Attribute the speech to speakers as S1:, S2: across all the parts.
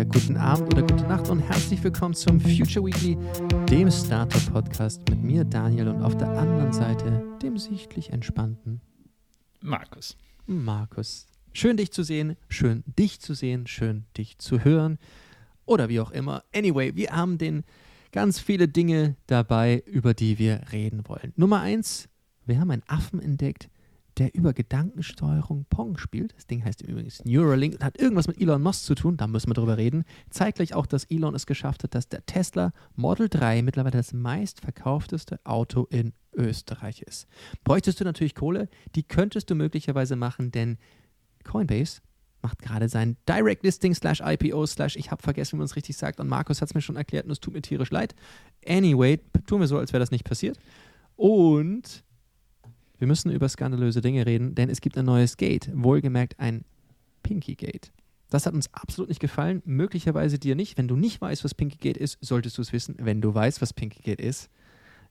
S1: Mittag, guten Abend oder gute Nacht und herzlich willkommen zum Future Weekly, dem Startup-Podcast mit mir, Daniel, und auf der anderen Seite dem sichtlich entspannten
S2: Markus.
S1: Markus. Schön dich zu sehen, schön dich zu sehen, schön dich zu hören oder wie auch immer. Anyway, wir haben den ganz viele Dinge dabei, über die wir reden wollen. Nummer eins, wir haben einen Affen entdeckt, der über Gedankensteuerung Pong spielt. Das Ding heißt übrigens Neuralink und hat irgendwas mit Elon Musk zu tun, da müssen wir drüber reden. Zeigt gleich auch, dass Elon es geschafft hat, dass der Tesla Model 3 mittlerweile das meistverkaufteste Auto in Österreich ist. Bräuchtest du natürlich Kohle, die könntest du möglicherweise machen, denn Coinbase macht gerade sein Direct Listing slash IPO slash ich habe vergessen, wie man es richtig sagt und Markus hat es mir schon erklärt und es tut mir tierisch leid. Anyway, tun wir so, als wäre das nicht passiert. Und wir müssen über skandalöse Dinge reden, denn es gibt ein neues Gate, wohlgemerkt ein Pinky Gate. Das hat uns absolut nicht gefallen, möglicherweise dir nicht. Wenn du nicht weißt, was Pinky Gate ist, solltest du es wissen. Wenn du weißt, was Pinky Gate ist,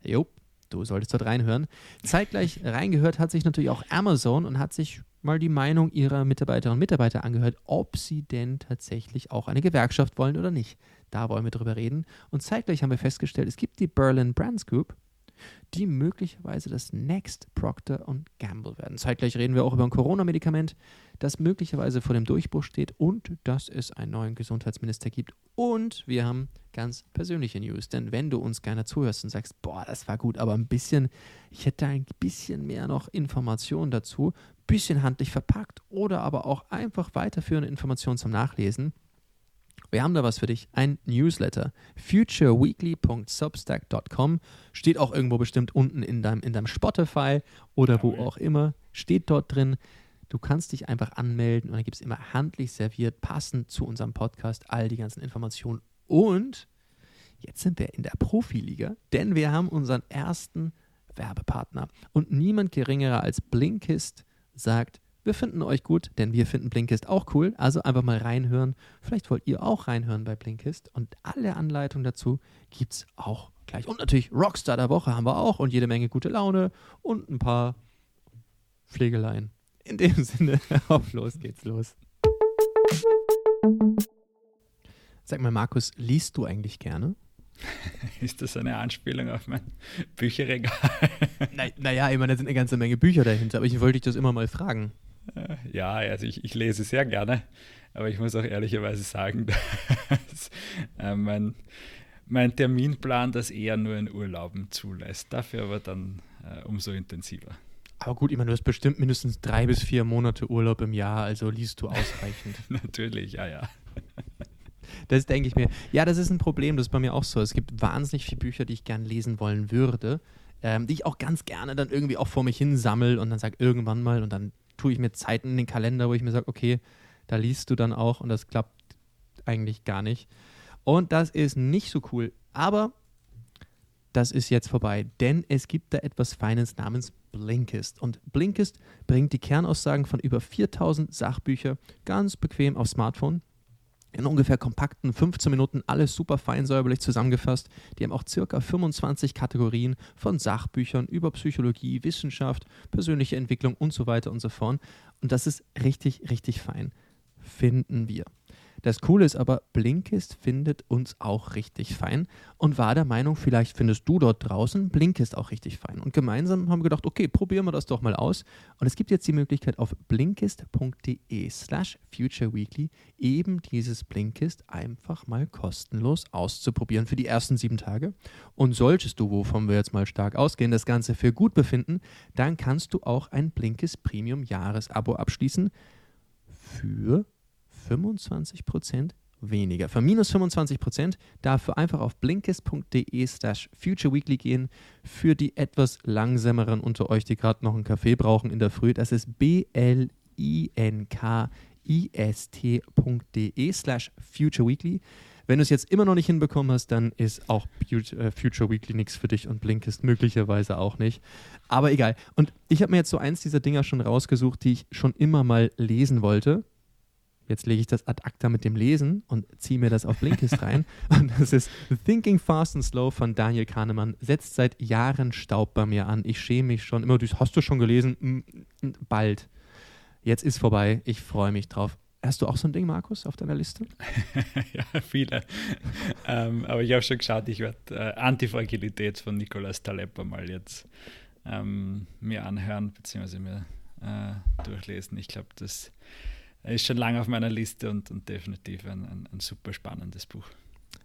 S1: jo, du solltest dort reinhören. Zeitgleich reingehört hat sich natürlich auch Amazon und hat sich mal die Meinung ihrer Mitarbeiterinnen und Mitarbeiter angehört, ob sie denn tatsächlich auch eine Gewerkschaft wollen oder nicht. Da wollen wir drüber reden. Und zeitgleich haben wir festgestellt, es gibt die Berlin Brands Group, die möglicherweise das Next Procter Gamble werden. Zeitgleich reden wir auch über ein Corona-Medikament, das möglicherweise vor dem Durchbruch steht und dass es einen neuen Gesundheitsminister gibt. Und wir haben ganz persönliche News, denn wenn du uns gerne zuhörst und sagst, boah, das war gut, aber ein bisschen, ich hätte ein bisschen mehr noch Informationen dazu, bisschen handlich verpackt oder aber auch einfach weiterführende Informationen zum Nachlesen, wir haben da was für dich, ein Newsletter. futureweekly.substack.com steht auch irgendwo bestimmt unten in deinem, in deinem Spotify oder wo auch immer, steht dort drin. Du kannst dich einfach anmelden und dann gibt es immer handlich serviert, passend zu unserem Podcast, all die ganzen Informationen. Und jetzt sind wir in der Profiliga, denn wir haben unseren ersten Werbepartner. Und niemand geringerer als Blinkist sagt, wir finden euch gut, denn wir finden Blinkist auch cool. Also einfach mal reinhören. Vielleicht wollt ihr auch reinhören bei Blinkist. Und alle Anleitungen dazu gibt es auch gleich. Und natürlich Rockstar der Woche haben wir auch und jede Menge gute Laune und ein paar Pflegeleien. In dem Sinne, auf los geht's los. Sag mal, Markus, liest du eigentlich gerne?
S2: Ist das eine Anspielung auf mein Bücherregal?
S1: Naja, na ich meine, da sind eine ganze Menge Bücher dahinter, aber ich wollte dich das immer mal fragen.
S2: Äh, ja, also ich, ich lese sehr gerne, aber ich muss auch ehrlicherweise sagen, dass äh, mein, mein Terminplan das eher nur in Urlauben zulässt. Dafür aber dann äh, umso intensiver.
S1: Aber gut, ich meine, du hast bestimmt mindestens drei bis vier Monate Urlaub im Jahr, also liest du ausreichend.
S2: Natürlich, ja, ja.
S1: Das denke ich mir. Ja, das ist ein Problem, das ist bei mir auch so. Es gibt wahnsinnig viele Bücher, die ich gern lesen wollen würde, ähm, die ich auch ganz gerne dann irgendwie auch vor mich hin sammle und dann sage irgendwann mal und dann tue ich mir Zeiten in den Kalender, wo ich mir sage, okay, da liest du dann auch und das klappt eigentlich gar nicht. Und das ist nicht so cool. Aber das ist jetzt vorbei, denn es gibt da etwas Feines namens Blinkist. Und Blinkist bringt die Kernaussagen von über 4000 Sachbüchern ganz bequem aufs Smartphone in ungefähr kompakten 15 Minuten alles super fein säuberlich zusammengefasst. Die haben auch circa 25 Kategorien von Sachbüchern über Psychologie, Wissenschaft, persönliche Entwicklung und so weiter und so fort. Und das ist richtig, richtig fein. Finden wir. Das Coole ist aber, Blinkist findet uns auch richtig fein und war der Meinung, vielleicht findest du dort draußen Blinkist auch richtig fein. Und gemeinsam haben wir gedacht, okay, probieren wir das doch mal aus. Und es gibt jetzt die Möglichkeit auf blinkist.de slash futureweekly eben dieses Blinkist einfach mal kostenlos auszuprobieren für die ersten sieben Tage. Und solltest du, wovon wir jetzt mal stark ausgehen, das Ganze für gut befinden, dann kannst du auch ein Blinkist Premium Jahresabo abschließen für 25% weniger. Für minus 25% dafür einfach auf blinkist.de slash futureweekly gehen. Für die etwas langsameren unter euch, die gerade noch einen Kaffee brauchen in der Früh, das ist b-l-i-n-k-i-s-t.de slash futureweekly. Wenn du es jetzt immer noch nicht hinbekommen hast, dann ist auch äh, Future Weekly nichts für dich und Blinkist möglicherweise auch nicht. Aber egal. Und ich habe mir jetzt so eins dieser Dinger schon rausgesucht, die ich schon immer mal lesen wollte Jetzt lege ich das ad acta mit dem Lesen und ziehe mir das auf Blinkist rein. Und das ist Thinking Fast and Slow von Daniel Kahnemann. Setzt seit Jahren Staub bei mir an. Ich schäme mich schon. Immer, hast du schon gelesen? Bald. Jetzt ist vorbei. Ich freue mich drauf. Hast du auch so ein Ding, Markus, auf deiner Liste?
S2: ja, viele. ähm, aber ich habe schon geschaut, ich werde äh, Antifragilität von Nicolas Taleb mal jetzt ähm, mir anhören, beziehungsweise mir äh, durchlesen. Ich glaube, das ist schon lange auf meiner Liste und, und definitiv ein, ein, ein super spannendes Buch.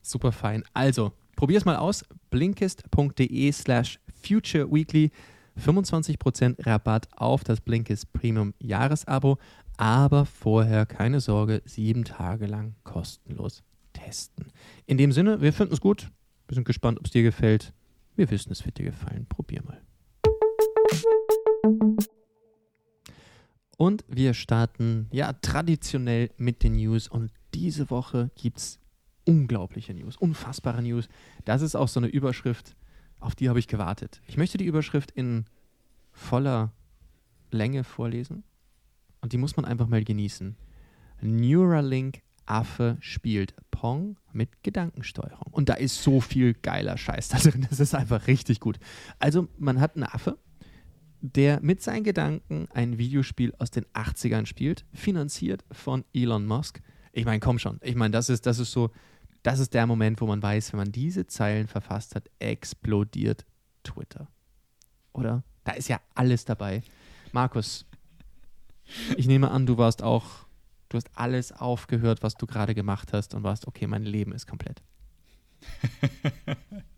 S1: Super fein. Also, probier es mal aus. blinkist.de slash futureweekly. 25% Rabatt auf das Blinkist Premium Jahresabo, aber vorher keine Sorge, sieben Tage lang kostenlos testen. In dem Sinne, wir finden es gut. Wir sind gespannt, ob es dir gefällt. Wir wissen, es wird dir gefallen. Probier mal. Und wir starten ja traditionell mit den News. Und diese Woche gibt es unglaubliche News, unfassbare News. Das ist auch so eine Überschrift, auf die habe ich gewartet. Ich möchte die Überschrift in voller Länge vorlesen. Und die muss man einfach mal genießen. Neuralink Affe spielt Pong mit Gedankensteuerung. Und da ist so viel geiler Scheiß da drin. Das ist einfach richtig gut. Also, man hat einen Affe, der mit seinen Gedanken ein Videospiel aus den 80ern spielt, finanziert von Elon Musk. Ich meine, komm schon. Ich meine, das ist, das ist so, das ist der Moment, wo man weiß, wenn man diese Zeilen verfasst hat, explodiert Twitter. Oder? Da ist ja alles dabei. Markus, ich nehme an, du warst auch, du hast alles aufgehört, was du gerade gemacht hast und warst, okay, mein Leben ist komplett.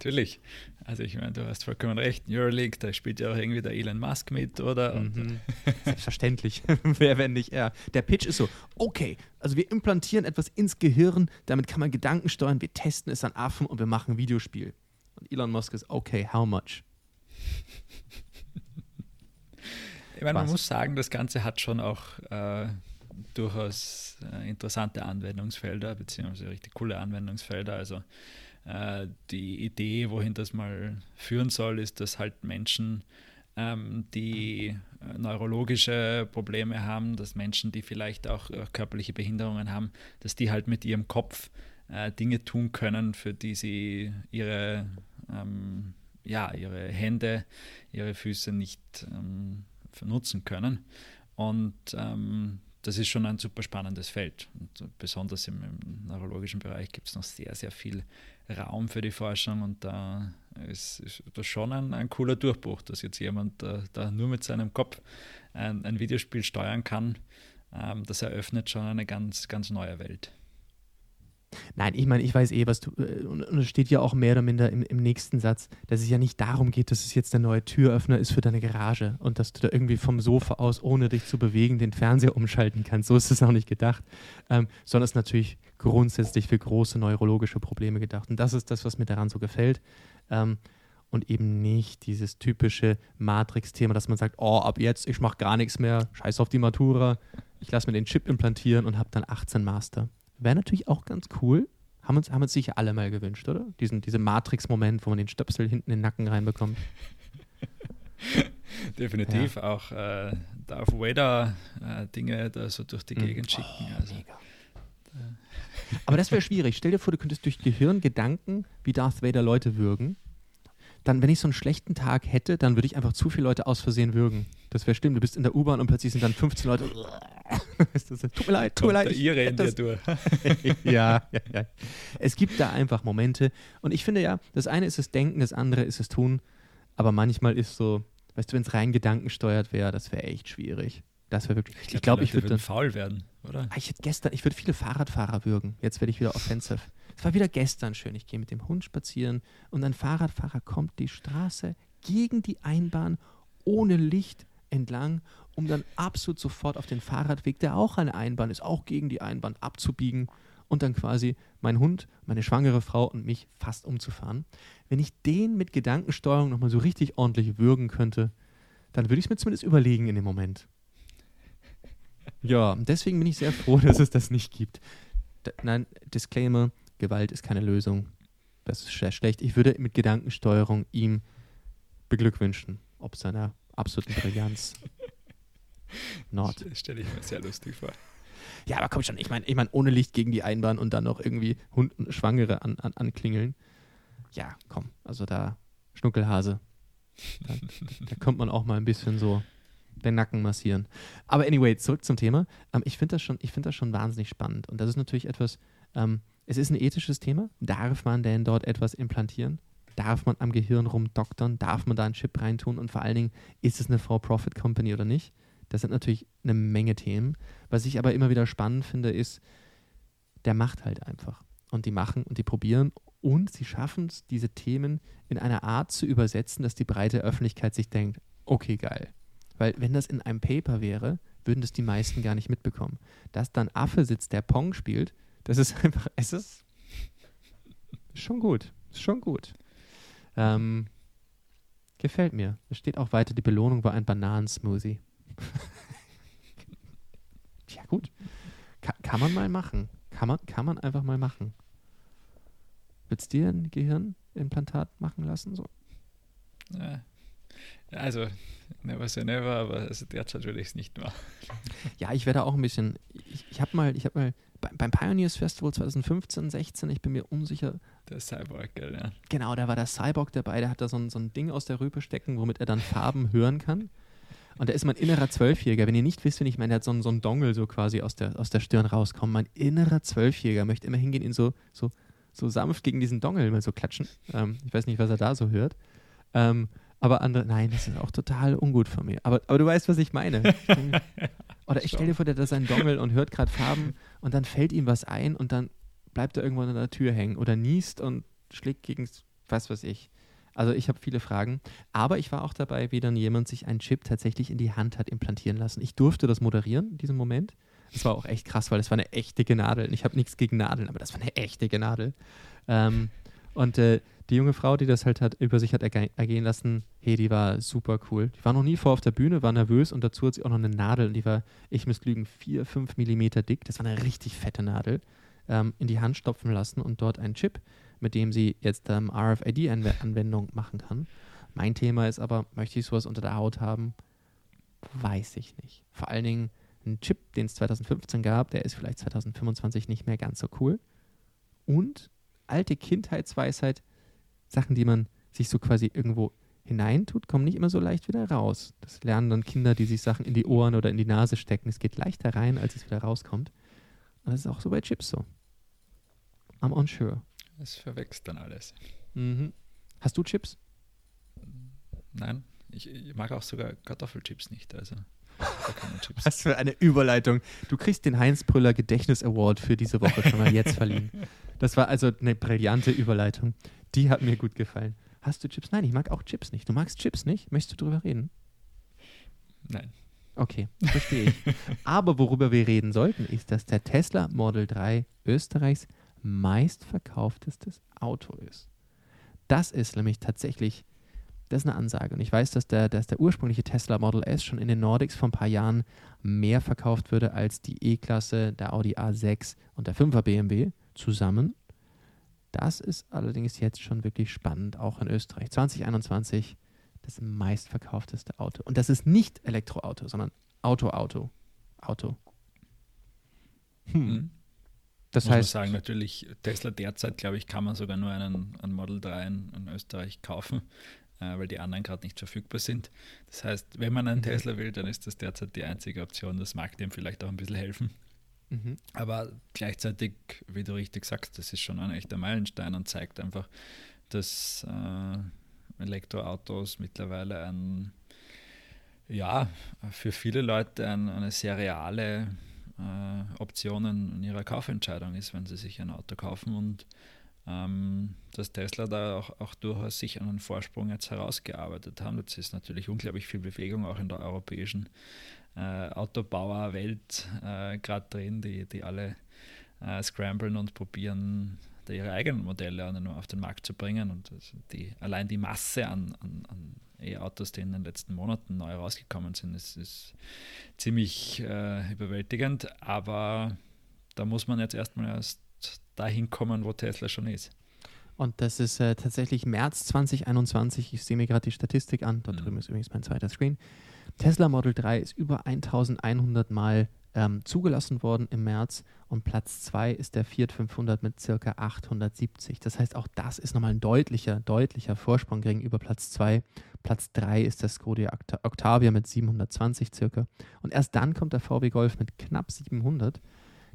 S2: Natürlich. Also ich meine, du hast vollkommen recht. Neuralink, da spielt ja auch irgendwie der Elon Musk mit, oder?
S1: Mhm. Selbstverständlich. Wer, wenn nicht er. Der Pitch ist so, okay, also wir implantieren etwas ins Gehirn, damit kann man Gedanken steuern, wir testen es an Affen und wir machen ein Videospiel. Und Elon Musk ist, okay, how much?
S2: Ich meine, man muss sagen, das Ganze hat schon auch äh, durchaus äh, interessante Anwendungsfelder, beziehungsweise richtig coole Anwendungsfelder. Also äh, die Idee, wohin das mal führen soll, ist, dass halt Menschen, ähm, die äh, neurologische Probleme haben, dass Menschen, die vielleicht auch äh, körperliche Behinderungen haben, dass die halt mit ihrem Kopf Dinge tun können, für die sie ihre, ähm, ja, ihre Hände, ihre Füße nicht ähm, nutzen können. Und ähm, das ist schon ein super spannendes Feld. Und besonders im, im neurologischen Bereich gibt es noch sehr, sehr viel Raum für die Forschung und da ist, ist das schon ein, ein, cooler Durchbruch, dass jetzt jemand äh, da nur mit seinem Kopf ein, ein Videospiel steuern kann. Ähm, das eröffnet schon eine ganz, ganz neue Welt.
S1: Nein, ich meine, ich weiß eh, was du. Äh, und es steht ja auch mehr oder minder im, im, nächsten Satz, dass es ja nicht darum geht, dass es jetzt der neue Türöffner ist für deine Garage und dass du da irgendwie vom Sofa aus, ohne dich zu bewegen, den Fernseher umschalten kannst. So ist es auch nicht gedacht. Ähm, sondern es ist natürlich grundsätzlich für große neurologische Probleme gedacht. Und das ist das, was mir daran so gefällt. Ähm, und eben nicht dieses typische Matrix-Thema, dass man sagt, oh, ab jetzt, ich mache gar nichts mehr, scheiß auf die Matura, ich lasse mir den Chip implantieren und habe dann 18 Master. Wäre natürlich auch ganz cool. Haben uns, haben uns sicher alle mal gewünscht, oder? Diesen, diesen Matrix-Moment, wo man den Stöpsel hinten in den Nacken reinbekommt.
S2: Definitiv ja. auch äh, Darth Vader äh, Dinge da so durch die mhm. Gegend schicken. Oh, also.
S1: Aber das wäre schwierig. Stell dir vor, du könntest durch Gehirn Gedanken wie Darth Vader Leute würgen. Dann, wenn ich so einen schlechten Tag hätte, dann würde ich einfach zu viele Leute aus Versehen würgen. Das wäre schlimm. Du bist in der U-Bahn und plötzlich sind dann 15 Leute. tut mir leid, tut mir leid.
S2: Ihre in dir durch.
S1: ja, ja, ja. Es gibt da einfach Momente. Und ich finde ja, das eine ist das Denken, das andere ist das Tun. Aber manchmal ist so, weißt du, wenn es rein gedankensteuert wäre, das wäre echt schwierig. Das wäre wirklich.
S2: Ich glaube, glaub, ich würde dann faul werden, oder?
S1: Ah, ich hätte gestern, ich würde viele Fahrradfahrer würgen. Jetzt werde ich wieder offensive. Es war wieder gestern schön. Ich gehe mit dem Hund spazieren und ein Fahrradfahrer kommt die Straße gegen die Einbahn ohne Licht entlang, um dann absolut sofort auf den Fahrradweg, der auch eine Einbahn ist, auch gegen die Einbahn abzubiegen und dann quasi mein Hund, meine schwangere Frau und mich fast umzufahren. Wenn ich den mit Gedankensteuerung nochmal so richtig ordentlich würgen könnte, dann würde ich es mir zumindest überlegen in dem Moment. Ja, deswegen bin ich sehr froh, dass es das nicht gibt. D nein, Disclaimer, Gewalt ist keine Lösung. Das ist sehr schlecht. Ich würde mit Gedankensteuerung ihm beglückwünschen, ob seiner absoluten Brillanz.
S2: Nord. Stelle ich mir sehr lustig vor.
S1: Ja, aber komm schon, ich meine, ich mein, ohne Licht gegen die Einbahn und dann noch irgendwie Hund, Schwangere an, an, anklingeln. Ja, komm, also da, Schnuckelhase. Da, da kommt man auch mal ein bisschen so den Nacken massieren. Aber anyway, zurück zum Thema. Ähm, ich finde das, schon, find das schon wahnsinnig spannend. Und das ist natürlich etwas, ähm, es ist ein ethisches Thema. Darf man denn dort etwas implantieren? Darf man am Gehirn rumdoktern? Darf man da einen Chip reintun? Und vor allen Dingen, ist es eine For-Profit-Company oder nicht? Das sind natürlich eine Menge Themen. Was ich aber immer wieder spannend finde, ist, der macht halt einfach. Und die machen und die probieren und sie schaffen es, diese Themen in einer Art zu übersetzen, dass die breite Öffentlichkeit sich denkt, okay, geil. Weil wenn das in einem Paper wäre, würden das die meisten gar nicht mitbekommen. Dass dann Affe sitzt, der Pong spielt, das ist einfach, es ist schon gut. Schon gut. Ähm, gefällt mir. Es steht auch weiter, die Belohnung war ein Bananensmoothie. ja, gut. Ka kann man mal machen. Kann man, kann man einfach mal machen. Willst du dir ein Gehirnimplantat machen lassen? So?
S2: Ja. Also, never say never, aber also derzeit würde ich es nicht machen.
S1: Ja, ich werde auch ein bisschen. Ich, ich habe mal, ich habe mal beim Pioneers Festival 2015, 16, ich bin mir unsicher.
S2: Der Cyborg, ja.
S1: Genau, da war der Cyborg dabei, der hat da so ein, so ein Ding aus der Rübe stecken, womit er dann Farben hören kann. Und da ist mein innerer Zwölfjähriger. Wenn ihr nicht wisst, wenn ich meine, der hat so, ein, so einen Dongle so quasi aus der, aus der Stirn rauskommen. Mein innerer Zwölfjähriger möchte immer hingehen, ihn so, so, so sanft gegen diesen Dongle mal so klatschen. Ähm, ich weiß nicht, was er da so hört. Ähm, aber andere, nein, das ist auch total ungut von mir. Aber, aber du weißt, was ich meine. oder ich stell dir vor, der hat seinen Dongle und hört gerade Farben und dann fällt ihm was ein und dann bleibt er irgendwo an der Tür hängen oder niest und schlägt gegen was weiß ich. Also ich habe viele Fragen, aber ich war auch dabei, wie dann jemand sich einen Chip tatsächlich in die Hand hat implantieren lassen. Ich durfte das moderieren in diesem Moment. Das war auch echt krass, weil das war eine echte Nadel. Ich habe nichts gegen Nadeln, aber das war eine echte Nadel. Ähm, und äh, die junge Frau, die das halt hat, über sich hat ergehen lassen, hey, die war super cool. Die war noch nie vor auf der Bühne, war nervös und dazu hat sie auch noch eine Nadel und die war, ich muss lügen, 4, 5 Millimeter dick. Das war eine richtig fette Nadel. Ähm, in die Hand stopfen lassen und dort einen Chip mit dem sie jetzt ähm, RFID-Anwendung machen kann. Mein Thema ist aber, möchte ich sowas unter der Haut haben? Weiß ich nicht. Vor allen Dingen ein Chip, den es 2015 gab, der ist vielleicht 2025 nicht mehr ganz so cool. Und alte Kindheitsweisheit, Sachen, die man sich so quasi irgendwo hineintut, kommen nicht immer so leicht wieder raus. Das lernen dann Kinder, die sich Sachen in die Ohren oder in die Nase stecken. Es geht leichter rein, als es wieder rauskommt. Und das ist auch so bei Chips so. I'm unsure.
S2: Es verwechselt dann alles.
S1: Mhm. Hast du Chips?
S2: Nein, ich, ich, mag auch sogar Kartoffelchips nicht. Also
S1: Chips. Was für eine Überleitung. Du kriegst den Heinz Brüller Gedächtnis Award für diese Woche schon mal jetzt verliehen. Das war also eine brillante Überleitung. Die hat mir gut gefallen. Hast du Chips? Nein, ich mag auch Chips nicht. Du magst Chips nicht? Möchtest du drüber reden?
S2: Nein.
S1: Okay, verstehe ich. Aber worüber wir reden sollten, ist, dass der Tesla Model 3 Österreichs meistverkauftestes Auto ist. Das ist nämlich tatsächlich, das ist eine Ansage. Und ich weiß, dass der, dass der ursprüngliche Tesla Model S schon in den Nordics vor ein paar Jahren mehr verkauft würde als die E-Klasse, der Audi A6 und der 5er BMW zusammen. Das ist allerdings jetzt schon wirklich spannend, auch in Österreich. 2021 das meistverkaufteste Auto. Und das ist nicht Elektroauto, sondern Auto-Auto. Auto.
S2: Hm. Mhm. Das Muss heißt, man sagen, natürlich, Tesla derzeit, glaube ich, kann man sogar nur einen, einen Model 3 in, in Österreich kaufen, weil die anderen gerade nicht verfügbar sind. Das heißt, wenn man einen mhm. Tesla will, dann ist das derzeit die einzige Option. Das mag dem vielleicht auch ein bisschen helfen. Mhm. Aber gleichzeitig, wie du richtig sagst, das ist schon ein echter Meilenstein und zeigt einfach, dass äh, Elektroautos mittlerweile ein, ja, für viele Leute ein, eine sehr reale äh, Optionen in ihrer Kaufentscheidung ist, wenn sie sich ein Auto kaufen und ähm, dass Tesla da auch, auch durchaus sich einen Vorsprung jetzt herausgearbeitet haben. Jetzt ist natürlich unglaublich viel Bewegung auch in der europäischen äh, Autobauerwelt äh, gerade drin, die, die alle äh, scramblen und probieren, ihre eigenen Modelle auf den Markt zu bringen. Und die, allein die Masse an, an, an E-Autos, die in den letzten Monaten neu rausgekommen sind, ist, ist ziemlich äh, überwältigend. Aber da muss man jetzt erstmal erst dahin kommen, wo Tesla schon ist.
S1: Und das ist äh, tatsächlich März 2021. Ich sehe mir gerade die Statistik an. Dort mhm. drüben ist übrigens mein zweiter Screen. Tesla Model 3 ist über 1100 Mal ähm, zugelassen worden im März und Platz 2 ist der Fiat 500 mit circa 870. Das heißt, auch das ist nochmal ein deutlicher, deutlicher Vorsprung gegenüber Platz 2. Platz 3 ist der Skoda Octavia mit 720 circa. Und erst dann kommt der VW Golf mit knapp 700.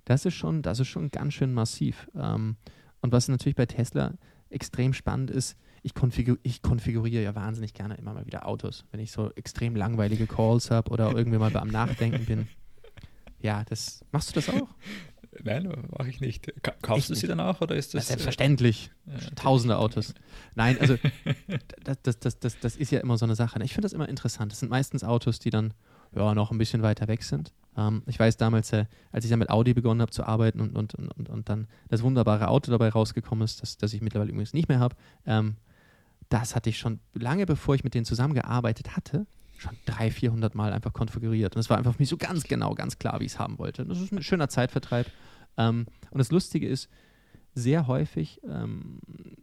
S1: Das ist schon, das ist schon ganz schön massiv. Ähm, und was natürlich bei Tesla extrem spannend ist, ich, konfigur ich, konfiguriere ja wahnsinnig gerne immer mal wieder Autos, wenn ich so extrem langweilige Calls habe oder irgendwie mal am Nachdenken bin. Ja, das machst du das auch?
S2: Nein, mache ich nicht. Kaufst ich du sie dann auch oder ist das?
S1: Ja, selbstverständlich. Ja, Tausende Autos. Nein, also das, das, das, das, das ist ja immer so eine Sache. Ich finde das immer interessant. Das sind meistens Autos, die dann ja, noch ein bisschen weiter weg sind. Ähm, ich weiß damals, äh, als ich dann mit Audi begonnen habe zu arbeiten und, und, und, und dann das wunderbare Auto dabei rausgekommen ist, das, das ich mittlerweile übrigens nicht mehr habe, ähm, das hatte ich schon lange bevor ich mit denen zusammengearbeitet hatte, schon 300, 400 Mal einfach konfiguriert. Und es war einfach für mich so ganz genau, ganz klar, wie ich es haben wollte. Das ist ein schöner Zeitvertreib. Ähm, und das Lustige ist, sehr häufig ähm,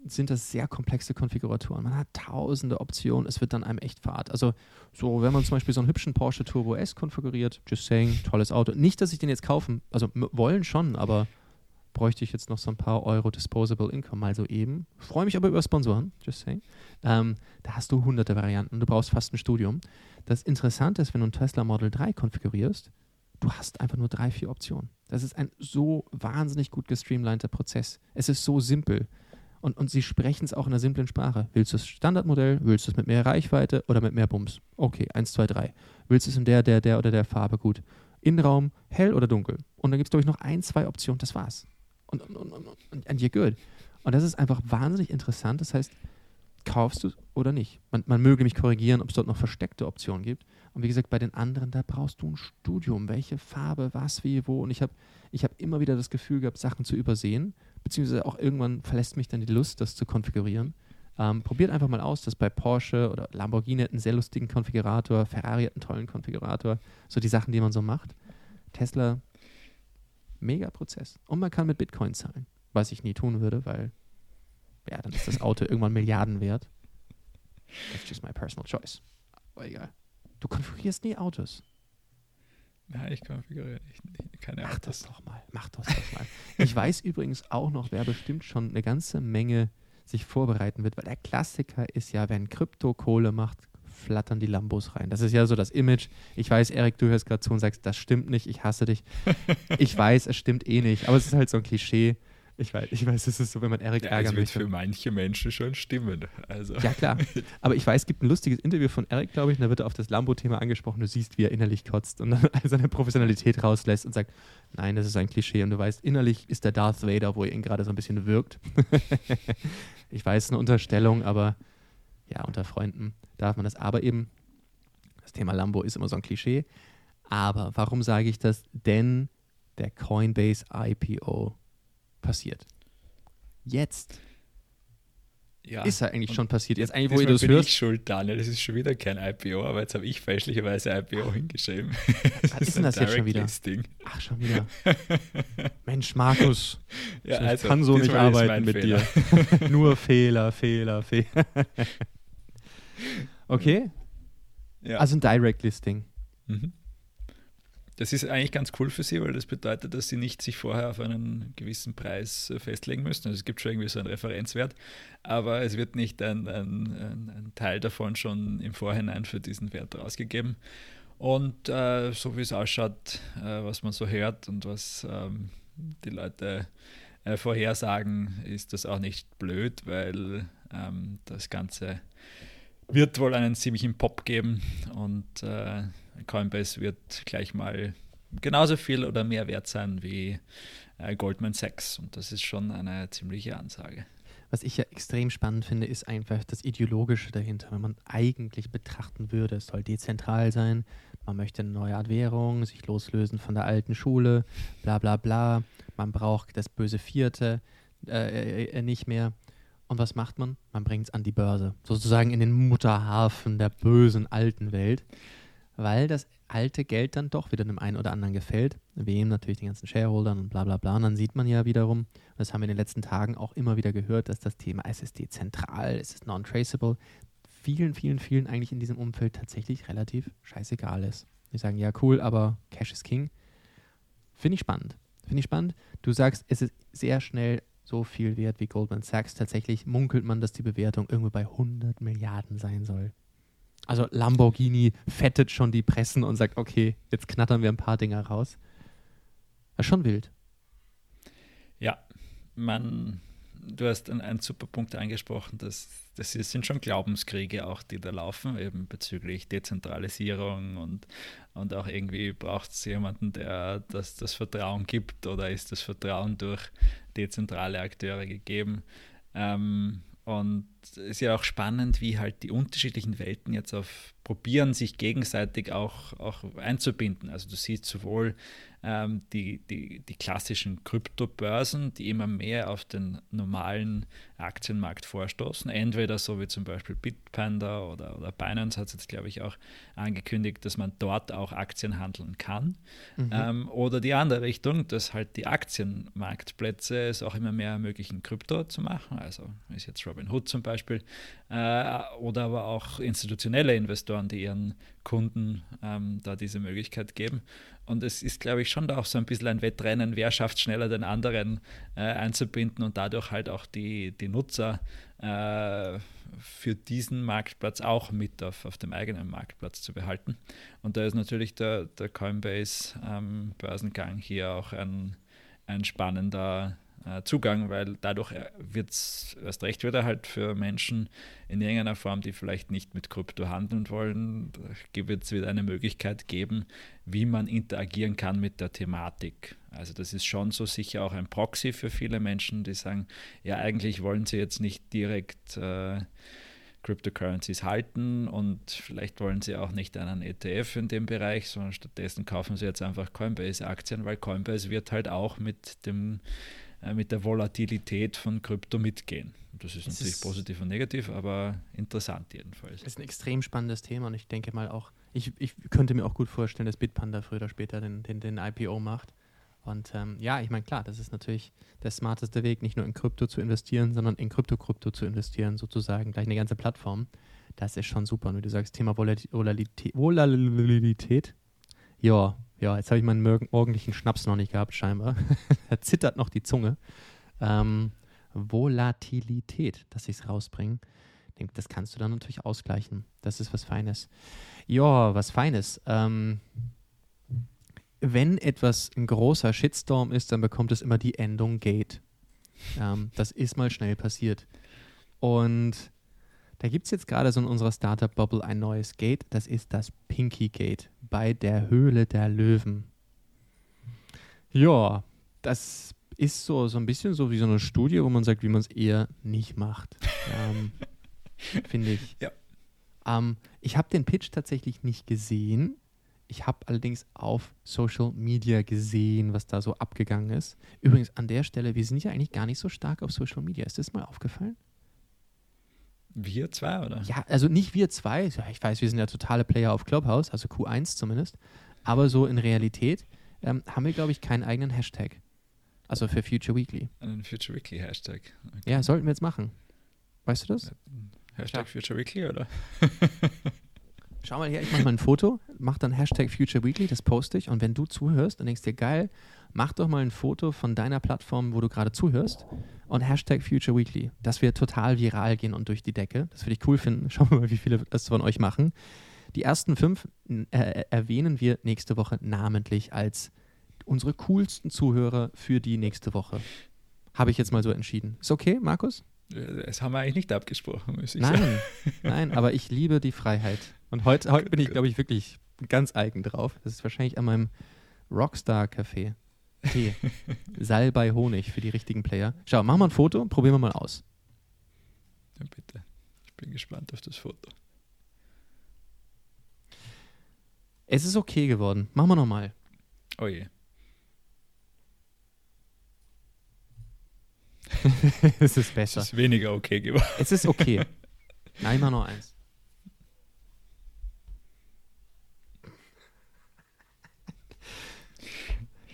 S1: sind das sehr komplexe Konfiguratoren. Man hat tausende Optionen, es wird dann einem echt fad. Also, so, wenn man zum Beispiel so einen hübschen Porsche Turbo S konfiguriert, just saying, tolles Auto. Nicht, dass ich den jetzt kaufen, also wollen schon, aber bräuchte ich jetzt noch so ein paar Euro Disposable Income mal so eben. Freue mich aber über Sponsoren, just saying. Ähm, da hast du hunderte Varianten. Du brauchst fast ein Studium. Das Interessante ist, wenn du ein Tesla Model 3 konfigurierst, du hast einfach nur drei, vier Optionen. Das ist ein so wahnsinnig gut gestreamliner Prozess. Es ist so simpel. Und, und sie sprechen es auch in einer simplen Sprache. Willst du das Standardmodell? Willst du es mit mehr Reichweite oder mit mehr Bums? Okay, eins, zwei, drei. Willst du es in der, der, der oder der Farbe? Gut. Innenraum, hell oder dunkel? Und dann gibt es, glaube ich, noch ein, zwei Optionen. Das war's und, und, und, und and you're good. Und das ist einfach wahnsinnig interessant. Das heißt, kaufst du es oder nicht? Man, man möge mich korrigieren, ob es dort noch versteckte Optionen gibt. Und wie gesagt, bei den anderen, da brauchst du ein Studium. Welche Farbe, was, wie, wo. Und ich habe ich hab immer wieder das Gefühl gehabt, Sachen zu übersehen. Beziehungsweise auch irgendwann verlässt mich dann die Lust, das zu konfigurieren. Ähm, probiert einfach mal aus, dass bei Porsche oder Lamborghini hat einen sehr lustigen Konfigurator, Ferrari hat einen tollen Konfigurator. So die Sachen, die man so macht. Tesla Mega Prozess. Und man kann mit Bitcoin zahlen. Was ich nie tun würde, weil, ja, dann ist das Auto irgendwann Milliarden wert. That's just my personal choice. Aber egal. Du konfigurierst nie Autos.
S2: Nein, ich konfiguriere nicht, nicht, keine
S1: Mach Autos. das doch mal. Mach das doch mal. ich weiß übrigens auch noch, wer bestimmt schon eine ganze Menge sich vorbereiten wird, weil der Klassiker ist ja, wenn Krypto Kohle macht, flattern die Lambos rein. Das ist ja so das Image. Ich weiß, Erik, du hörst gerade zu und sagst, das stimmt nicht, ich hasse dich. ich weiß, es stimmt eh nicht, aber es ist halt so ein Klischee. Ich weiß, ich weiß, es ist so, wenn man Erik ja, ärgern
S2: möchte. für manche Menschen schon stimmen. Also.
S1: Ja, klar. Aber ich weiß, es gibt ein lustiges Interview von Erik, glaube ich, und da wird er auf das Lambo-Thema angesprochen. Du siehst, wie er innerlich kotzt und dann seine Professionalität rauslässt und sagt, nein, das ist ein Klischee. Und du weißt, innerlich ist der Darth Vader, wo er ihn gerade so ein bisschen wirkt. ich weiß, eine Unterstellung, aber ja, unter Freunden darf man das. Aber eben, das Thema Lambo ist immer so ein Klischee. Aber warum sage ich das? Denn der Coinbase IPO passiert. Jetzt. Ja. Ist ja eigentlich schon passiert. Jetzt eigentlich, wo ihr das
S2: bin hört. ich schuld, Daniel. Das ist schon wieder kein IPO, aber jetzt habe ich fälschlicherweise IPO hingeschrieben.
S1: Was ist denn das jetzt schon wieder? Listing. Ach, schon wieder. Mensch, Markus. Ja, ich also, kann so nicht arbeiten mit Fehler. dir. Nur Fehler, Fehler, Fehler. Okay. Ja. Also ein Direct Listing. Mhm.
S2: Das ist eigentlich ganz cool für sie, weil das bedeutet, dass sie nicht sich vorher auf einen gewissen Preis äh, festlegen müssen. Also es gibt schon irgendwie so einen Referenzwert, aber es wird nicht ein, ein, ein Teil davon schon im Vorhinein für diesen Wert rausgegeben. Und äh, so wie es ausschaut, äh, was man so hört und was ähm, die Leute äh, vorhersagen, ist das auch nicht blöd, weil ähm, das Ganze wird wohl einen ziemlichen Pop geben und äh, Coinbase wird gleich mal genauso viel oder mehr wert sein wie äh, Goldman Sachs und das ist schon eine ziemliche Ansage.
S1: Was ich ja extrem spannend finde, ist einfach das Ideologische dahinter. Wenn man eigentlich betrachten würde, es soll dezentral sein, man möchte eine neue Art Währung, sich loslösen von der alten Schule, bla bla bla. Man braucht das böse Vierte äh, äh, nicht mehr. Und was macht man? Man bringt es an die Börse. Sozusagen in den Mutterhafen der bösen alten Welt. Weil das alte Geld dann doch wieder dem einen oder anderen gefällt. Wem natürlich den ganzen Shareholdern und bla bla bla. Und dann sieht man ja wiederum, das haben wir in den letzten Tagen auch immer wieder gehört, dass das Thema SSD zentral, es ist non-traceable, vielen, vielen, vielen eigentlich in diesem Umfeld tatsächlich relativ scheißegal ist. Die sagen, ja, cool, aber Cash is King. Finde ich spannend. Finde ich spannend. Du sagst, es ist sehr schnell so viel wert wie Goldman Sachs. Tatsächlich munkelt man, dass die Bewertung irgendwo bei 100 Milliarden sein soll. Also Lamborghini fettet schon die Pressen und sagt, okay, jetzt knattern wir ein paar Dinger raus. Das ist schon wild.
S2: Ja, man, du hast einen, einen super Punkt angesprochen, dass das sind schon Glaubenskriege auch, die da laufen, eben bezüglich Dezentralisierung und, und auch irgendwie braucht es jemanden, der das, das Vertrauen gibt oder ist das Vertrauen durch dezentrale Akteure gegeben. Ähm, und es ist ja auch spannend, wie halt die unterschiedlichen Welten jetzt auf probieren, sich gegenseitig auch, auch einzubinden. Also du siehst sowohl ähm, die, die, die klassischen Kryptobörsen, die immer mehr auf den normalen Aktienmarkt vorstoßen. Entweder so wie zum Beispiel Bitpanda oder, oder Binance hat es jetzt, glaube ich, auch angekündigt, dass man dort auch Aktien handeln kann. Mhm. Ähm, oder die andere Richtung, dass halt die Aktienmarktplätze es auch immer mehr ermöglichen, Krypto zu machen. Also ist jetzt Robinhood zum Beispiel. Äh, oder aber auch institutionelle Investoren, die ihren Kunden ähm, da diese Möglichkeit geben. Und es ist, glaube ich, schon da auch so ein bisschen ein Wettrennen, wer schafft schneller den anderen äh, einzubinden und dadurch halt auch die, die Nutzer äh, für diesen Marktplatz auch mit auf, auf dem eigenen Marktplatz zu behalten. Und da ist natürlich der, der Coinbase-Börsengang ähm, hier auch ein, ein spannender äh, Zugang, weil dadurch äh, wird es erst recht wieder halt für Menschen in irgendeiner Form, die vielleicht nicht mit Krypto handeln wollen, wird es wieder eine Möglichkeit geben, wie man interagieren kann mit der Thematik. Also das ist schon so sicher auch ein Proxy für viele Menschen, die sagen, ja eigentlich wollen sie jetzt nicht direkt äh, Cryptocurrencies halten und vielleicht wollen sie auch nicht einen ETF in dem Bereich, sondern stattdessen kaufen sie jetzt einfach Coinbase-Aktien, weil Coinbase wird halt auch mit dem äh, mit der Volatilität von Krypto mitgehen. Das ist das natürlich ist positiv und negativ, aber interessant jedenfalls.
S1: Das ist ein extrem spannendes Thema und ich denke mal auch, ich, ich könnte mir auch gut vorstellen, dass Bitpanda früher oder später den, den, den IPO macht. Und ähm, ja, ich meine, klar, das ist natürlich der smarteste Weg, nicht nur in Krypto zu investieren, sondern in Krypto-Krypto zu investieren, sozusagen, gleich eine ganze Plattform. Das ist schon super. Und wie du sagst, Thema Volatilität. Volatilität. Ja, ja, jetzt habe ich meinen morgendlichen Schnaps noch nicht gehabt, scheinbar. da zittert noch die Zunge. Ähm, Volatilität, dass ich es rausbringe. Das kannst du dann natürlich ausgleichen. Das ist was Feines. Ja, was Feines. Ähm, wenn etwas ein großer Shitstorm ist, dann bekommt es immer die Endung Gate. Ähm, das ist mal schnell passiert. Und da gibt es jetzt gerade so in unserer Startup-Bubble ein neues Gate. Das ist das Pinky Gate bei der Höhle der Löwen. Ja, das ist so, so ein bisschen so wie so eine Studie, wo man sagt, wie man es eher nicht macht. ähm, Finde ich. Ja. Ähm, ich habe den Pitch tatsächlich nicht gesehen. Ich habe allerdings auf Social Media gesehen, was da so abgegangen ist. Übrigens an der Stelle, wir sind ja eigentlich gar nicht so stark auf Social Media. Ist das mal aufgefallen?
S2: Wir zwei, oder?
S1: Ja, also nicht wir zwei. Ich weiß, wir sind ja totale Player auf Clubhouse, also Q1 zumindest. Aber so in Realität ähm, haben wir, glaube ich, keinen eigenen Hashtag. Also für Future Weekly.
S2: Einen Future Weekly Hashtag.
S1: Okay. Ja, sollten wir jetzt machen. Weißt du das?
S2: Hashtag ja. Future Weekly, oder?
S1: Schau mal her, ich mache mal ein Foto, mach dann Hashtag Future Weekly, das poste ich. Und wenn du zuhörst und denkst dir, geil, mach doch mal ein Foto von deiner Plattform, wo du gerade zuhörst und Hashtag Future Weekly. Das wird total viral gehen und durch die Decke. Das würde ich cool finden. Schauen wir mal, wie viele das von euch machen. Die ersten fünf äh, erwähnen wir nächste Woche namentlich als unsere coolsten Zuhörer für die nächste Woche. Habe ich jetzt mal so entschieden. Ist okay, Markus?
S2: Das haben wir eigentlich nicht abgesprochen, muss
S1: ich nein, sagen. Nein, aber ich liebe die Freiheit. Und heute, heute bin ich, glaube ich, wirklich ganz eigen drauf. Das ist wahrscheinlich an meinem Rockstar-Café. Tee. Salbei Honig für die richtigen Player. Schau, machen wir ein Foto, probieren wir mal aus.
S2: Ja, bitte. Ich bin gespannt auf das Foto.
S1: Es ist okay geworden. Machen wir nochmal.
S2: Oh je.
S1: es ist besser.
S2: Es ist weniger okay geworden.
S1: Es ist okay. Nein, mal noch eins.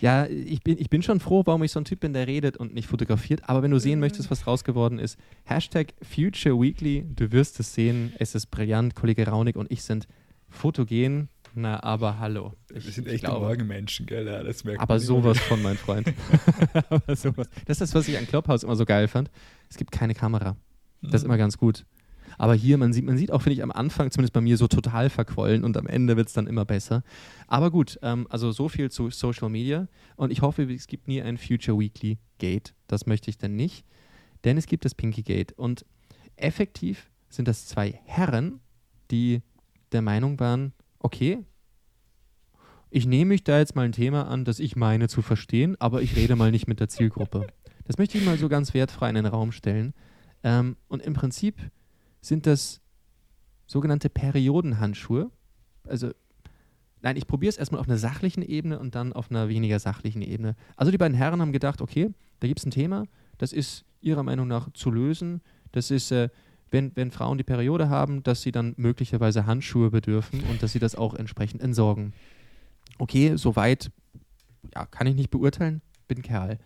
S1: Ja, ich bin, ich bin schon froh, warum ich so ein Typ bin, der redet und nicht fotografiert. Aber wenn du sehen möchtest, was raus geworden ist, Hashtag Future Weekly, du wirst es sehen. Es ist brillant. Kollege Raunig und ich sind fotogen Na, aber hallo.
S2: Wir sind echt Morgenmenschen, gell? Ja, das merkt
S1: aber sowas von, mein Freund. aber sowas. Das ist das, was ich an Clubhouse immer so geil fand. Es gibt keine Kamera. Das ist mhm. immer ganz gut. Aber hier, man sieht, man sieht auch, finde ich, am Anfang, zumindest bei mir, so total verquollen und am Ende wird es dann immer besser. Aber gut, ähm, also so viel zu Social Media. Und ich hoffe, es gibt nie ein Future Weekly Gate. Das möchte ich dann nicht. Denn es gibt das Pinky Gate. Und effektiv sind das zwei Herren, die der Meinung waren, okay, ich nehme mich da jetzt mal ein Thema an, das ich meine zu verstehen, aber ich rede mal nicht mit der Zielgruppe. Das möchte ich mal so ganz wertfrei in den Raum stellen. Ähm, und im Prinzip sind das sogenannte Periodenhandschuhe. Also, nein, ich probiere es erstmal auf einer sachlichen Ebene und dann auf einer weniger sachlichen Ebene. Also die beiden Herren haben gedacht, okay, da gibt es ein Thema, das ist ihrer Meinung nach zu lösen. Das ist, äh, wenn, wenn Frauen die Periode haben, dass sie dann möglicherweise Handschuhe bedürfen und dass sie das auch entsprechend entsorgen. Okay, soweit ja, kann ich nicht beurteilen, bin Kerl.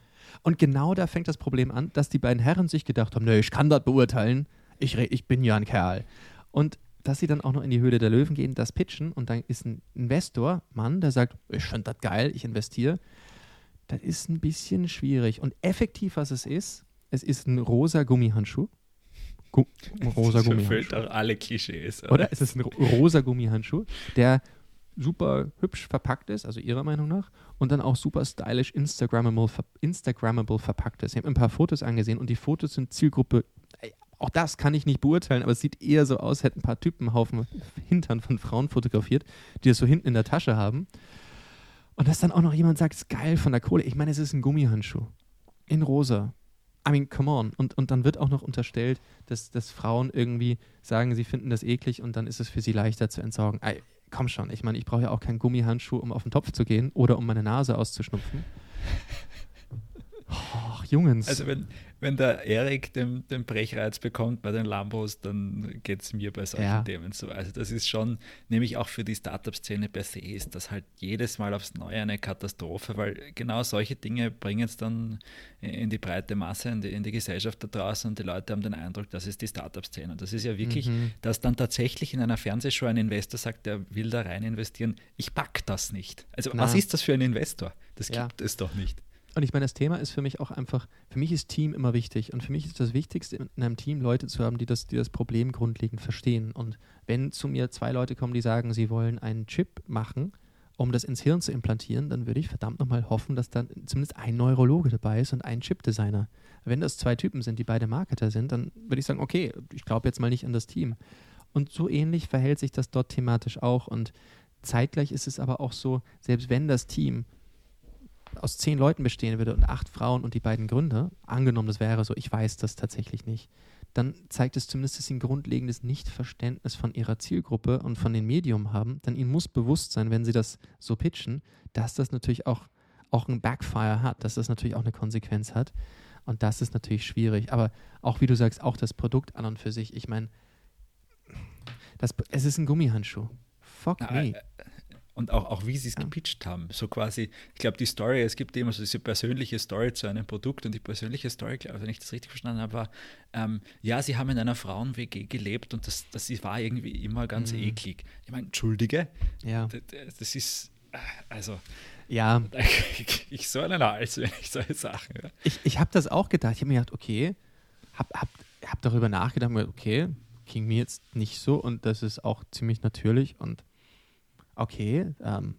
S1: Und genau da fängt das Problem an, dass die beiden Herren sich gedacht haben, nö, ich kann das beurteilen, ich, ich bin ja ein Kerl. Und dass sie dann auch noch in die Höhle der Löwen gehen, das pitchen und dann ist ein Investor, Mann, der sagt, ich finde das geil, ich investiere. Das ist ein bisschen schwierig. Und effektiv, was es ist, es ist ein rosa Gummihandschuh.
S2: Gu rosa das Gummihandschuh. Erfüllt auch alle Klischees.
S1: Oder? oder? Es ist ein rosa Gummihandschuh, der super hübsch verpackt ist, also ihrer Meinung nach, und dann auch super stylisch Instagrammable, Instagrammable verpackt ist. Ich habe ein paar Fotos angesehen und die Fotos sind Zielgruppe, auch das kann ich nicht beurteilen, aber es sieht eher so aus, hätten ein paar Typen Haufen Hintern von Frauen fotografiert, die das so hinten in der Tasche haben. Und dass dann auch noch jemand sagt, es ist geil von der Kohle. Ich meine, es ist ein Gummihandschuh. In rosa. I mean, come on. Und, und dann wird auch noch unterstellt, dass, dass Frauen irgendwie sagen, sie finden das eklig und dann ist es für sie leichter zu entsorgen komm schon, ich meine, ich brauche ja auch keinen Gummihandschuh, um auf den Topf zu gehen oder um meine Nase auszuschnupfen.
S2: Och, Jungens. Also wenn, wenn der Erik den, den Brechreiz bekommt bei den Lambos, dann geht es mir bei solchen ja. Themen so. Also das ist schon, nämlich auch für die Startup-Szene per se, ist das halt jedes Mal aufs Neue eine Katastrophe, weil genau solche Dinge bringen es dann in die breite Masse, in die, in die Gesellschaft da draußen und die Leute haben den Eindruck, das ist die Startup-Szene. Und das ist ja wirklich, mhm. dass dann tatsächlich in einer Fernsehshow ein Investor sagt, der will da rein investieren, ich pack das nicht. Also Na. was ist das für ein Investor? Das gibt ja. es doch nicht.
S1: Und ich meine, das Thema ist für mich auch einfach, für mich ist Team immer wichtig. Und für mich ist das Wichtigste, in einem Team Leute zu haben, die das, die das Problem grundlegend verstehen. Und wenn zu mir zwei Leute kommen, die sagen, sie wollen einen Chip machen, um das ins Hirn zu implantieren, dann würde ich verdammt nochmal hoffen, dass dann zumindest ein Neurologe dabei ist und ein Chip-Designer. Wenn das zwei Typen sind, die beide Marketer sind, dann würde ich sagen, okay, ich glaube jetzt mal nicht an das Team. Und so ähnlich verhält sich das dort thematisch auch. Und zeitgleich ist es aber auch so, selbst wenn das Team aus zehn Leuten bestehen würde und acht Frauen und die beiden Gründer, angenommen das wäre so, ich weiß das tatsächlich nicht, dann zeigt es zumindest, dass sie ein grundlegendes Nichtverständnis von ihrer Zielgruppe und von den Medium haben. Denn ihnen muss bewusst sein, wenn sie das so pitchen, dass das natürlich auch, auch ein Backfire hat, dass das natürlich auch eine Konsequenz hat. Und das ist natürlich schwierig. Aber auch wie du sagst, auch das Produkt an und für sich, ich meine, es ist ein Gummihandschuh. Fuck ja, me.
S2: Und auch, auch wie sie es ja. gepitcht haben. So quasi, ich glaube, die Story, es gibt immer so diese persönliche Story zu einem Produkt und die persönliche Story, glaube wenn ich das richtig verstanden habe, war, ähm, ja, sie haben in einer Frauen-WG gelebt und das, das war irgendwie immer ganz mhm. eklig. Ich meine, Entschuldige,
S1: ja.
S2: das, das ist, äh, also,
S1: ja.
S2: ich so einen Hals, wenn ich solche Sachen. Ja.
S1: Ich, ich habe das auch gedacht. Ich habe mir gedacht, okay, habe hab, hab darüber nachgedacht, okay, ging mir jetzt nicht so und das ist auch ziemlich natürlich und okay, ähm,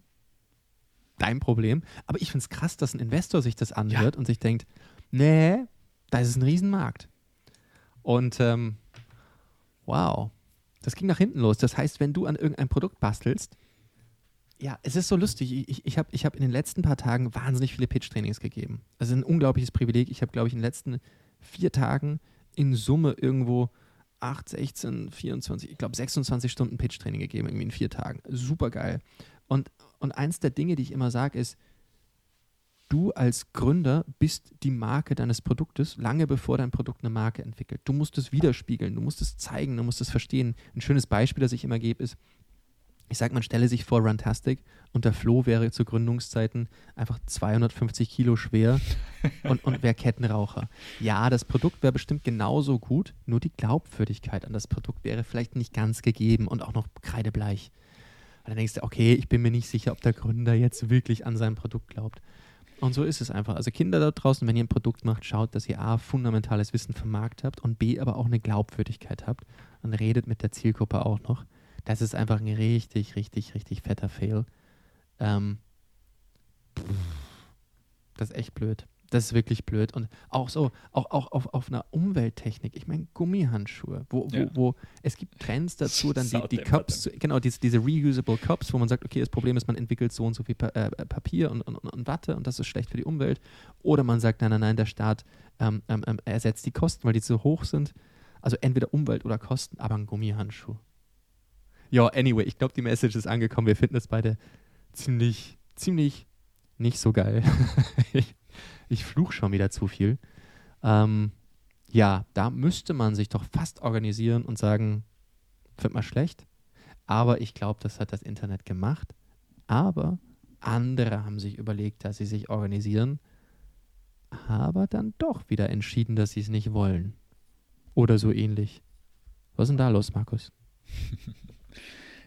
S1: dein Problem. Aber ich finde es krass, dass ein Investor sich das anhört ja. und sich denkt, nee, da ist ein Riesenmarkt. Und ähm, wow, das ging nach hinten los. Das heißt, wenn du an irgendein Produkt bastelst, ja, es ist so lustig. Ich, ich habe ich hab in den letzten paar Tagen wahnsinnig viele Pitch-Trainings gegeben. Das ist ein unglaubliches Privileg. Ich habe, glaube ich, in den letzten vier Tagen in Summe irgendwo 8, 16, 24, ich glaube 26 Stunden Pitch-Training gegeben, irgendwie in vier Tagen. Super geil. Und, und eins der Dinge, die ich immer sage, ist, du als Gründer bist die Marke deines Produktes, lange bevor dein Produkt eine Marke entwickelt. Du musst es widerspiegeln, du musst es zeigen, du musst es verstehen. Ein schönes Beispiel, das ich immer gebe, ist, ich sage, man stelle sich vor Runtastic und der Flo wäre zu Gründungszeiten einfach 250 Kilo schwer und, und wäre Kettenraucher. Ja, das Produkt wäre bestimmt genauso gut, nur die Glaubwürdigkeit an das Produkt wäre vielleicht nicht ganz gegeben und auch noch kreidebleich. Und dann denkst du, okay, ich bin mir nicht sicher, ob der Gründer jetzt wirklich an sein Produkt glaubt. Und so ist es einfach. Also Kinder da draußen, wenn ihr ein Produkt macht, schaut, dass ihr A, fundamentales Wissen vom Markt habt und B, aber auch eine Glaubwürdigkeit habt und redet mit der Zielgruppe auch noch. Das ist einfach ein richtig, richtig, richtig fetter Fail. Ähm, das ist echt blöd. Das ist wirklich blöd. Und auch so, auch, auch auf, auf einer Umwelttechnik. Ich meine, Gummihandschuhe, wo, wo, ja. wo es gibt Trends dazu, dann die, die Cups, genau, diese, diese reusable Cups, wo man sagt, okay, das Problem ist, man entwickelt so und so viel pa äh, Papier und, und, und, Watte und das ist schlecht für die Umwelt. Oder man sagt, nein, nein, nein, der Staat ähm, ähm, ähm ersetzt die Kosten, weil die zu hoch sind. Also entweder Umwelt oder Kosten, aber ein Gummihandschuh. Ja, anyway, ich glaube, die Message ist angekommen. Wir finden es beide ziemlich, ziemlich nicht so geil. Ich fluch schon wieder zu viel. Ähm, ja, da müsste man sich doch fast organisieren und sagen, findet man schlecht. Aber ich glaube, das hat das Internet gemacht. Aber andere haben sich überlegt, dass sie sich organisieren, aber dann doch wieder entschieden, dass sie es nicht wollen. Oder so ähnlich. Was ist denn da los, Markus?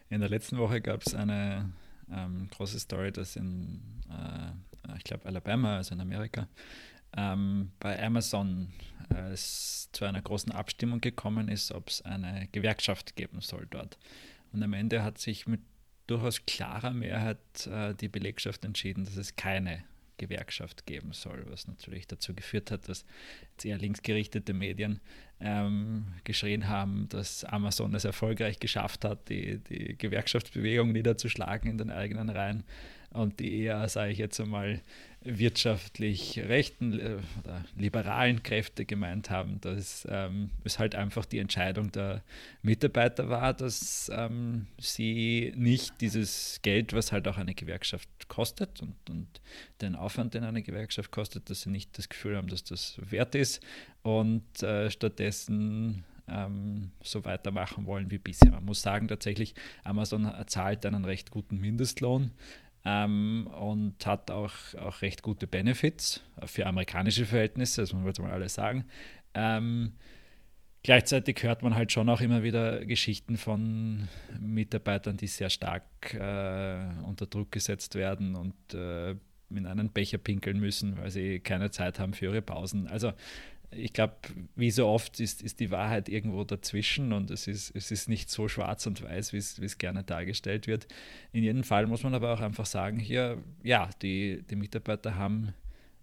S2: In der letzten Woche gab es eine ähm, große Story, dass in äh, ich glaube Alabama, also in Amerika, ähm, bei Amazon äh, es zu einer großen Abstimmung gekommen ist, ob es eine Gewerkschaft geben soll dort. Und am Ende hat sich mit durchaus klarer Mehrheit äh, die Belegschaft entschieden, dass es keine Gewerkschaft geben soll, was natürlich dazu geführt hat, dass eher linksgerichtete Medien ähm, geschrien haben, dass Amazon es erfolgreich geschafft hat, die, die Gewerkschaftsbewegung niederzuschlagen in den eigenen Reihen. Und die eher, sage ich jetzt einmal, wirtschaftlich rechten äh, oder liberalen Kräfte gemeint haben, dass ähm, es halt einfach die Entscheidung der Mitarbeiter war, dass ähm, sie nicht dieses Geld, was halt auch eine Gewerkschaft kostet und, und den Aufwand, den eine Gewerkschaft kostet, dass sie nicht das Gefühl haben, dass das wert ist und äh, stattdessen ähm, so weitermachen wollen wie bisher. Man muss sagen, tatsächlich, Amazon zahlt einen recht guten Mindestlohn ähm, und hat auch, auch recht gute Benefits für amerikanische Verhältnisse, das muss man jetzt mal alles sagen. Ähm, gleichzeitig hört man halt schon auch immer wieder Geschichten von Mitarbeitern, die sehr stark äh, unter Druck gesetzt werden und äh, in einen Becher pinkeln müssen, weil sie keine Zeit haben für ihre Pausen. Also ich glaube, wie so oft ist, ist die Wahrheit irgendwo dazwischen und es ist, es ist nicht so schwarz und weiß, wie es gerne dargestellt wird. In jedem Fall muss man aber auch einfach sagen, hier, ja, die, die Mitarbeiter haben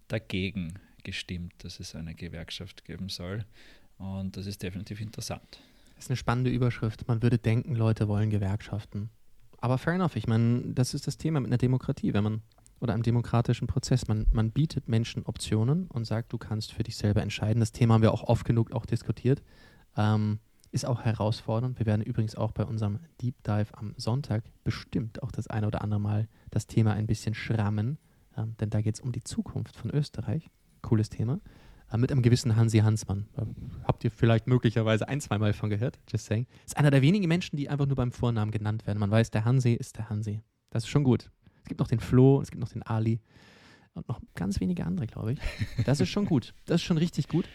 S2: dagegen gestimmt, dass es eine Gewerkschaft geben soll. Und das ist definitiv interessant.
S1: Das ist eine spannende Überschrift. Man würde denken, Leute wollen Gewerkschaften. Aber fair enough. Ich meine, das ist das Thema mit einer Demokratie. Wenn man oder einem demokratischen Prozess. Man, man bietet Menschen Optionen und sagt, du kannst für dich selber entscheiden. Das Thema haben wir auch oft genug auch diskutiert. Ähm, ist auch herausfordernd. Wir werden übrigens auch bei unserem Deep Dive am Sonntag bestimmt auch das eine oder andere Mal das Thema ein bisschen schrammen, ähm, denn da geht es um die Zukunft von Österreich. Cooles Thema. Äh, mit einem gewissen Hansi Hansmann. Äh, habt ihr vielleicht möglicherweise ein, zweimal von gehört? Just saying. Ist einer der wenigen Menschen, die einfach nur beim Vornamen genannt werden. Man weiß, der Hansi ist der Hansi. Das ist schon gut. Es gibt noch den Flo, es gibt noch den Ali und noch ganz wenige andere, glaube ich. Das ist schon gut. Das ist schon richtig gut.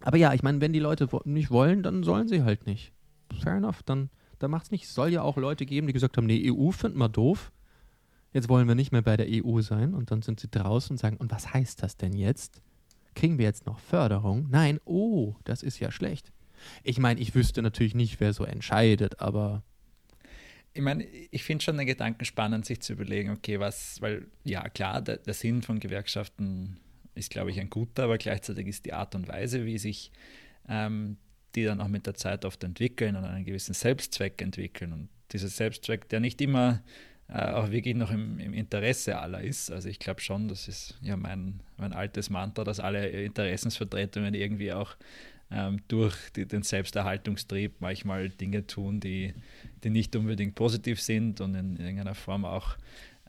S1: Aber ja, ich meine, wenn die Leute nicht wollen, dann sollen sie halt nicht. Fair enough, dann, dann es nicht. Es soll ja auch Leute geben, die gesagt haben, nee, EU finden wir doof. Jetzt wollen wir nicht mehr bei der EU sein und dann sind sie draußen und sagen, und was heißt das denn jetzt? Kriegen wir jetzt noch Förderung? Nein, oh, das ist ja schlecht. Ich meine, ich wüsste natürlich nicht, wer so entscheidet, aber
S2: ich meine, ich finde schon den Gedanken spannend, sich zu überlegen, okay, was, weil ja klar, der, der Sinn von Gewerkschaften ist, glaube ich, ein guter, aber gleichzeitig ist die Art und Weise, wie sich ähm, die dann auch mit der Zeit oft entwickeln und einen gewissen Selbstzweck entwickeln. Und dieser Selbstzweck, der nicht immer äh, auch wirklich noch im, im, Interesse aller ist. Also ich glaube schon, das ist ja mein, mein altes Mantra, dass alle Interessensvertretungen irgendwie auch ähm, durch die, den Selbsterhaltungstrieb manchmal Dinge tun, die, die nicht unbedingt positiv sind und in irgendeiner Form auch,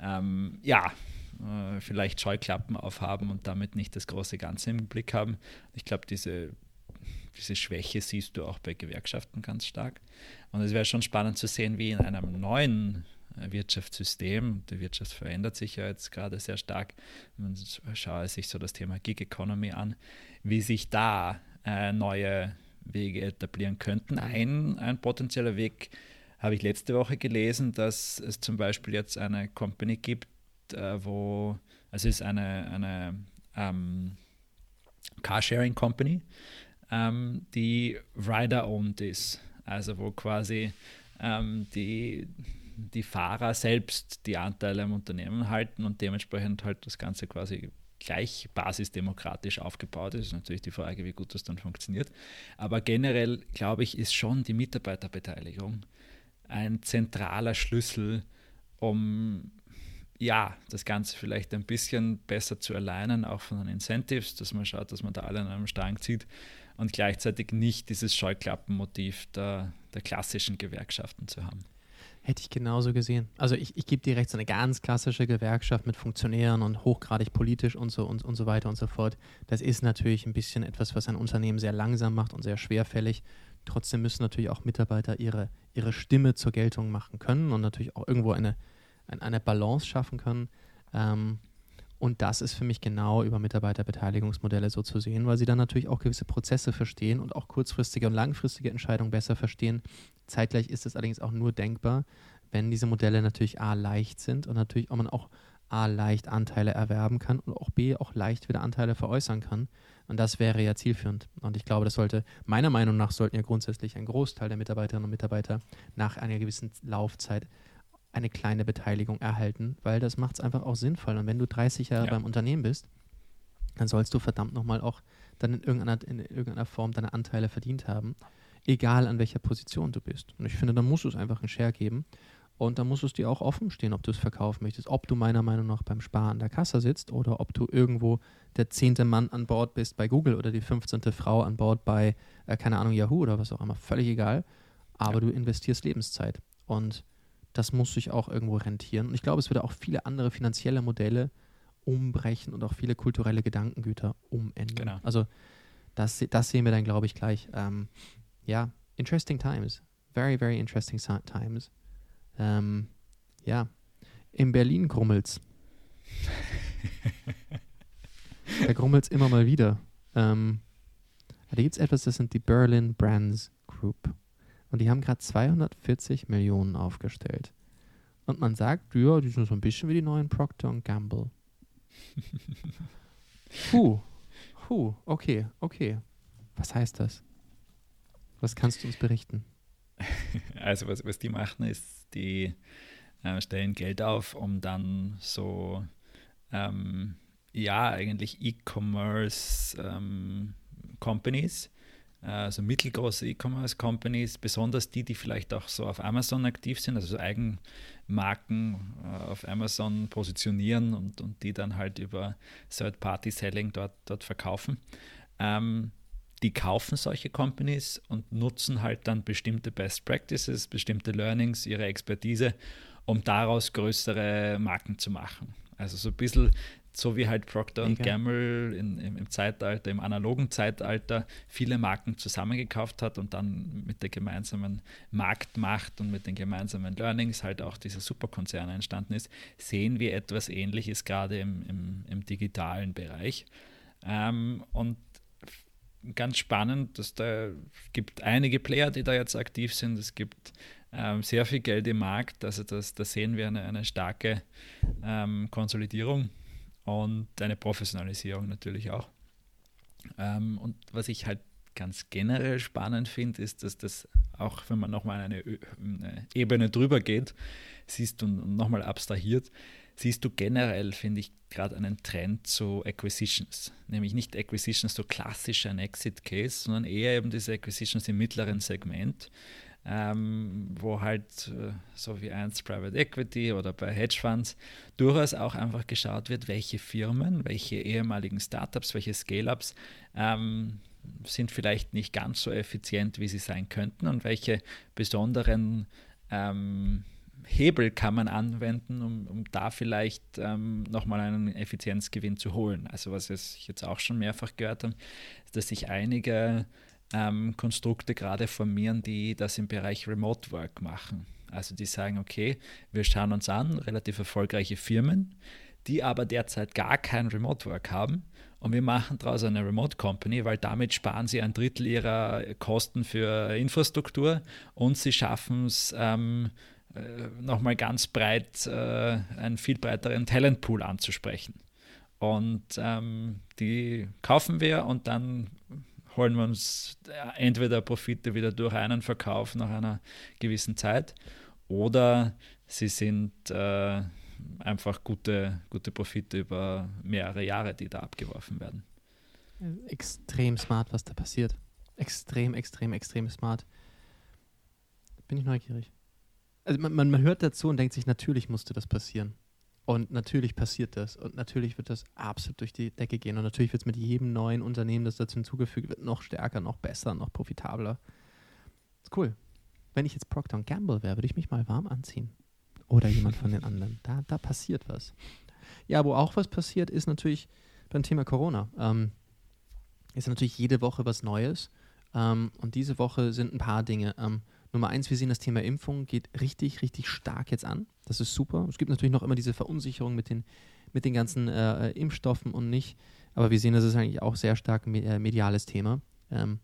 S2: ähm, ja, äh, vielleicht Scheuklappen aufhaben und damit nicht das große Ganze im Blick haben. Ich glaube, diese, diese Schwäche siehst du auch bei Gewerkschaften ganz stark. Und es wäre schon spannend zu sehen, wie in einem neuen äh, Wirtschaftssystem, die Wirtschaft verändert sich ja jetzt gerade sehr stark, man schaue sich so das Thema Gig Economy an, wie sich da äh, neue Wege etablieren könnten. Ein, ein potenzieller Weg habe ich letzte Woche gelesen, dass es zum Beispiel jetzt eine Company gibt, äh, wo, also es ist eine, eine ähm, Carsharing Company, ähm, die Rider-owned ist. Also wo quasi ähm, die, die Fahrer selbst die Anteile am Unternehmen halten und dementsprechend halt das Ganze quasi gleich basisdemokratisch aufgebaut ist. ist natürlich die Frage, wie gut das dann funktioniert. Aber generell, glaube ich, ist schon die Mitarbeiterbeteiligung ein zentraler Schlüssel, um ja, das Ganze vielleicht ein bisschen besser zu alignen, auch von den Incentives, dass man schaut, dass man da alle an einem Strang zieht und gleichzeitig nicht dieses Scheuklappenmotiv der, der klassischen Gewerkschaften zu haben.
S1: Hätte ich genauso gesehen. Also ich, ich gebe dir recht, so eine ganz klassische Gewerkschaft mit Funktionären und hochgradig politisch und so und, und so weiter und so fort. Das ist natürlich ein bisschen etwas, was ein Unternehmen sehr langsam macht und sehr schwerfällig. Trotzdem müssen natürlich auch Mitarbeiter ihre, ihre Stimme zur Geltung machen können und natürlich auch irgendwo eine, eine, Balance schaffen können. Ähm, und das ist für mich genau über Mitarbeiterbeteiligungsmodelle so zu sehen, weil sie dann natürlich auch gewisse Prozesse verstehen und auch kurzfristige und langfristige Entscheidungen besser verstehen. Zeitgleich ist es allerdings auch nur denkbar, wenn diese Modelle natürlich A leicht sind und natürlich auch man auch A leicht Anteile erwerben kann und auch B auch leicht wieder Anteile veräußern kann. Und das wäre ja zielführend. Und ich glaube, das sollte, meiner Meinung nach, sollten ja grundsätzlich ein Großteil der Mitarbeiterinnen und Mitarbeiter nach einer gewissen Laufzeit eine kleine Beteiligung erhalten, weil das macht es einfach auch sinnvoll. Und wenn du 30 Jahre ja. beim Unternehmen bist, dann sollst du verdammt nochmal auch dann in irgendeiner, in irgendeiner Form deine Anteile verdient haben, egal an welcher Position du bist. Und ich finde, da musst du es einfach einen Share geben und da muss es dir auch offen stehen, ob du es verkaufen möchtest, ob du meiner Meinung nach beim Spar an der Kasse sitzt oder ob du irgendwo der zehnte Mann an Bord bist bei Google oder die 15. Frau an Bord bei, äh, keine Ahnung, Yahoo oder was auch immer, völlig egal. Aber ja. du investierst Lebenszeit. Und das muss sich auch irgendwo rentieren. Und ich glaube, es wird auch viele andere finanzielle Modelle umbrechen und auch viele kulturelle Gedankengüter umändern. Genau. Also das, das sehen wir dann, glaube ich, gleich. Ähm, ja, interesting times. Very, very interesting times. Ähm, ja, in Berlin grummelt's. da grummelt's immer mal wieder. Ähm, da gibt es etwas, das sind die Berlin Brands Group. Und die haben gerade 240 Millionen aufgestellt. Und man sagt, ja, die sind so ein bisschen wie die neuen Procter Gamble. Puh. Puh, okay, okay. Was heißt das? Was kannst du uns berichten?
S2: Also was, was die machen, ist, die äh, stellen Geld auf, um dann so, ähm, ja, eigentlich E-Commerce ähm, Companies also mittelgroße E-Commerce-Companies, besonders die, die vielleicht auch so auf Amazon aktiv sind, also so Eigenmarken äh, auf Amazon positionieren und, und die dann halt über Third-Party-Selling dort, dort verkaufen. Ähm, die kaufen solche Companies und nutzen halt dann bestimmte Best Practices, bestimmte Learnings, ihre Expertise, um daraus größere Marken zu machen. Also so ein bisschen so wie halt Procter und Gamble in, im, im, Zeitalter, im analogen Zeitalter viele Marken zusammengekauft hat und dann mit der gemeinsamen Marktmacht und mit den gemeinsamen Learnings halt auch dieser Superkonzern entstanden ist, sehen wir etwas Ähnliches gerade im, im, im digitalen Bereich. Ähm, und ganz spannend, dass da gibt einige Player, die da jetzt aktiv sind. Es gibt ähm, sehr viel Geld im Markt. Also das, da sehen wir eine, eine starke ähm, Konsolidierung und eine Professionalisierung natürlich auch. Ähm, und was ich halt ganz generell spannend finde, ist, dass das auch, wenn man nochmal eine, eine Ebene drüber geht, siehst du nochmal abstrahiert, siehst du generell, finde ich, gerade einen Trend zu Acquisitions. Nämlich nicht Acquisitions so klassisch ein Exit-Case, sondern eher eben diese Acquisitions im mittleren Segment, ähm, wo halt äh, so wie eins Private Equity oder bei Hedgefonds durchaus auch einfach geschaut wird, welche Firmen, welche ehemaligen Startups, welche Scale-ups ähm, sind vielleicht nicht ganz so effizient, wie sie sein könnten und welche besonderen ähm, Hebel kann man anwenden, um, um da vielleicht ähm, nochmal einen Effizienzgewinn zu holen. Also was ich jetzt auch schon mehrfach gehört habe, dass sich einige ähm, Konstrukte gerade formieren, die das im Bereich Remote Work machen. Also die sagen, okay, wir schauen uns an, relativ erfolgreiche Firmen, die aber derzeit gar kein Remote Work haben. Und wir machen daraus eine Remote Company, weil damit sparen sie ein Drittel ihrer Kosten für Infrastruktur und sie schaffen es, ähm, äh, nochmal ganz breit äh, einen viel breiteren Talentpool anzusprechen. Und ähm, die kaufen wir und dann holen wir uns entweder Profite wieder durch einen Verkauf nach einer gewissen Zeit oder sie sind äh, einfach gute, gute Profite über mehrere Jahre, die da abgeworfen werden.
S1: Extrem smart, was da passiert. Extrem, extrem, extrem smart. Bin ich neugierig. Also man, man, man hört dazu und denkt sich, natürlich musste das passieren. Und natürlich passiert das. Und natürlich wird das absolut durch die Decke gehen. Und natürlich wird es mit jedem neuen Unternehmen, das dazu hinzugefügt wird, noch stärker, noch besser, noch profitabler. ist cool. Wenn ich jetzt Procter Gamble wäre, würde ich mich mal warm anziehen. Oder jemand von den anderen. Da, da passiert was. Ja, wo auch was passiert, ist natürlich beim Thema Corona. Ähm, ist natürlich jede Woche was Neues. Ähm, und diese Woche sind ein paar Dinge. Ähm, Nummer eins, wir sehen das Thema Impfung geht richtig, richtig stark jetzt an. Das ist super. Es gibt natürlich noch immer diese Verunsicherung mit den, mit den ganzen äh, Impfstoffen und nicht. Aber wir sehen, das ist eigentlich auch sehr stark ein äh, mediales Thema. Ähm,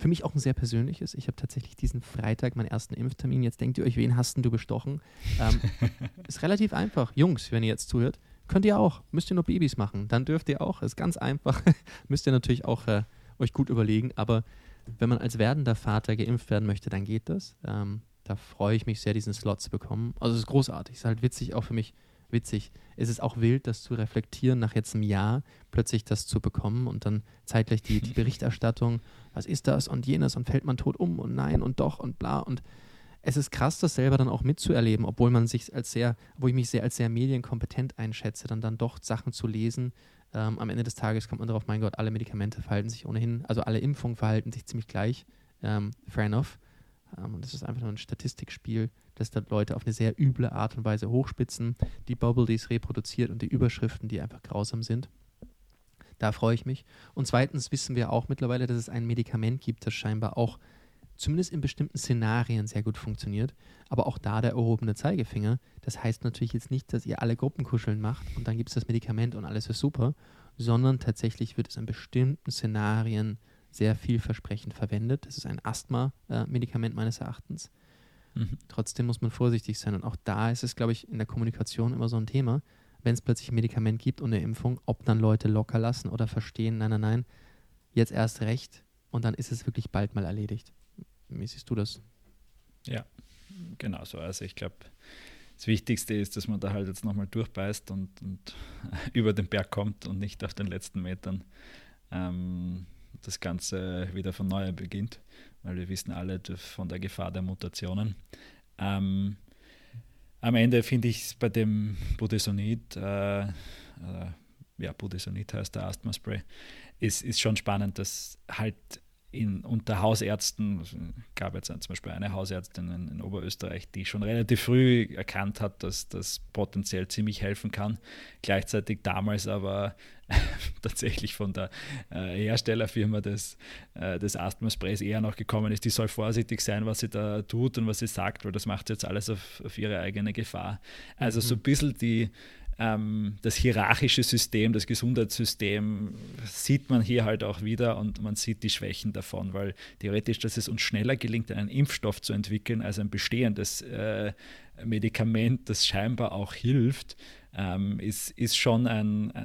S1: für mich auch ein sehr persönliches. Ich habe tatsächlich diesen Freitag meinen ersten Impftermin. Jetzt denkt ihr euch, wen hast du bestochen? Ähm, ist relativ einfach. Jungs, wenn ihr jetzt zuhört, könnt ihr auch. Müsst ihr nur Babys machen. Dann dürft ihr auch. Ist ganz einfach. Müsst ihr natürlich auch äh, euch gut überlegen. Aber wenn man als werdender Vater geimpft werden möchte, dann geht das. Ähm, da freue ich mich sehr, diesen Slot zu bekommen. Also es ist großartig, es ist halt witzig, auch für mich witzig. Es ist auch wild, das zu reflektieren, nach jetzt einem Jahr plötzlich das zu bekommen und dann zeitgleich die, die Berichterstattung, was ist das und jenes und fällt man tot um und nein und doch und bla und es ist krass, das selber dann auch mitzuerleben, obwohl man sich als sehr, wo ich mich sehr als sehr medienkompetent einschätze, dann dann doch Sachen zu lesen, ähm, am Ende des Tages kommt man darauf, mein Gott, alle Medikamente verhalten sich ohnehin, also alle Impfungen verhalten sich ziemlich gleich. Ähm, fair enough. Ähm, und das ist einfach nur ein Statistikspiel, das da Leute auf eine sehr üble Art und Weise hochspitzen, die Bubble, die es reproduziert und die Überschriften, die einfach grausam sind. Da freue ich mich. Und zweitens wissen wir auch mittlerweile, dass es ein Medikament gibt, das scheinbar auch zumindest in bestimmten Szenarien sehr gut funktioniert. Aber auch da der erhobene Zeigefinger. Das heißt natürlich jetzt nicht, dass ihr alle Gruppenkuscheln macht und dann gibt es das Medikament und alles ist super, sondern tatsächlich wird es in bestimmten Szenarien sehr vielversprechend verwendet. Das ist ein Asthma-Medikament meines Erachtens. Mhm. Trotzdem muss man vorsichtig sein. Und auch da ist es, glaube ich, in der Kommunikation immer so ein Thema, wenn es plötzlich ein Medikament gibt und eine Impfung, ob dann Leute locker lassen oder verstehen, nein, nein, nein, jetzt erst recht und dann ist es wirklich bald mal erledigt. Wie siehst du das?
S2: Ja, genau so. Also ich glaube, das Wichtigste ist, dass man da halt jetzt nochmal durchbeißt und, und, über den Berg kommt und nicht auf den letzten Metern ähm, das Ganze wieder von neuem beginnt, weil wir wissen alle von der Gefahr der Mutationen. Ähm, am Ende finde ich es bei dem Budesonid, äh, äh, ja, Budesonid heißt der Asthma-Spray, ist, ist schon spannend, dass halt in, unter Hausärzten, es gab jetzt zum Beispiel eine Hausärztin in, in, Oberösterreich, die schon relativ früh erkannt hat, dass das potenziell ziemlich helfen kann. Gleichzeitig damals aber tatsächlich von der äh, Herstellerfirma des, äh, des Asthma-Sprays eher noch gekommen ist, die soll vorsichtig sein, was sie da tut und was sie sagt, weil das macht jetzt alles auf, auf ihre eigene Gefahr. Also mhm. so ein bisschen die ähm, das hierarchische System, das Gesundheitssystem sieht man hier halt auch wieder und man sieht die Schwächen davon, weil theoretisch, dass es uns schneller gelingt, einen Impfstoff zu entwickeln als ein bestehendes äh, Medikament, das scheinbar auch hilft, ähm, ist, ist schon ein, äh,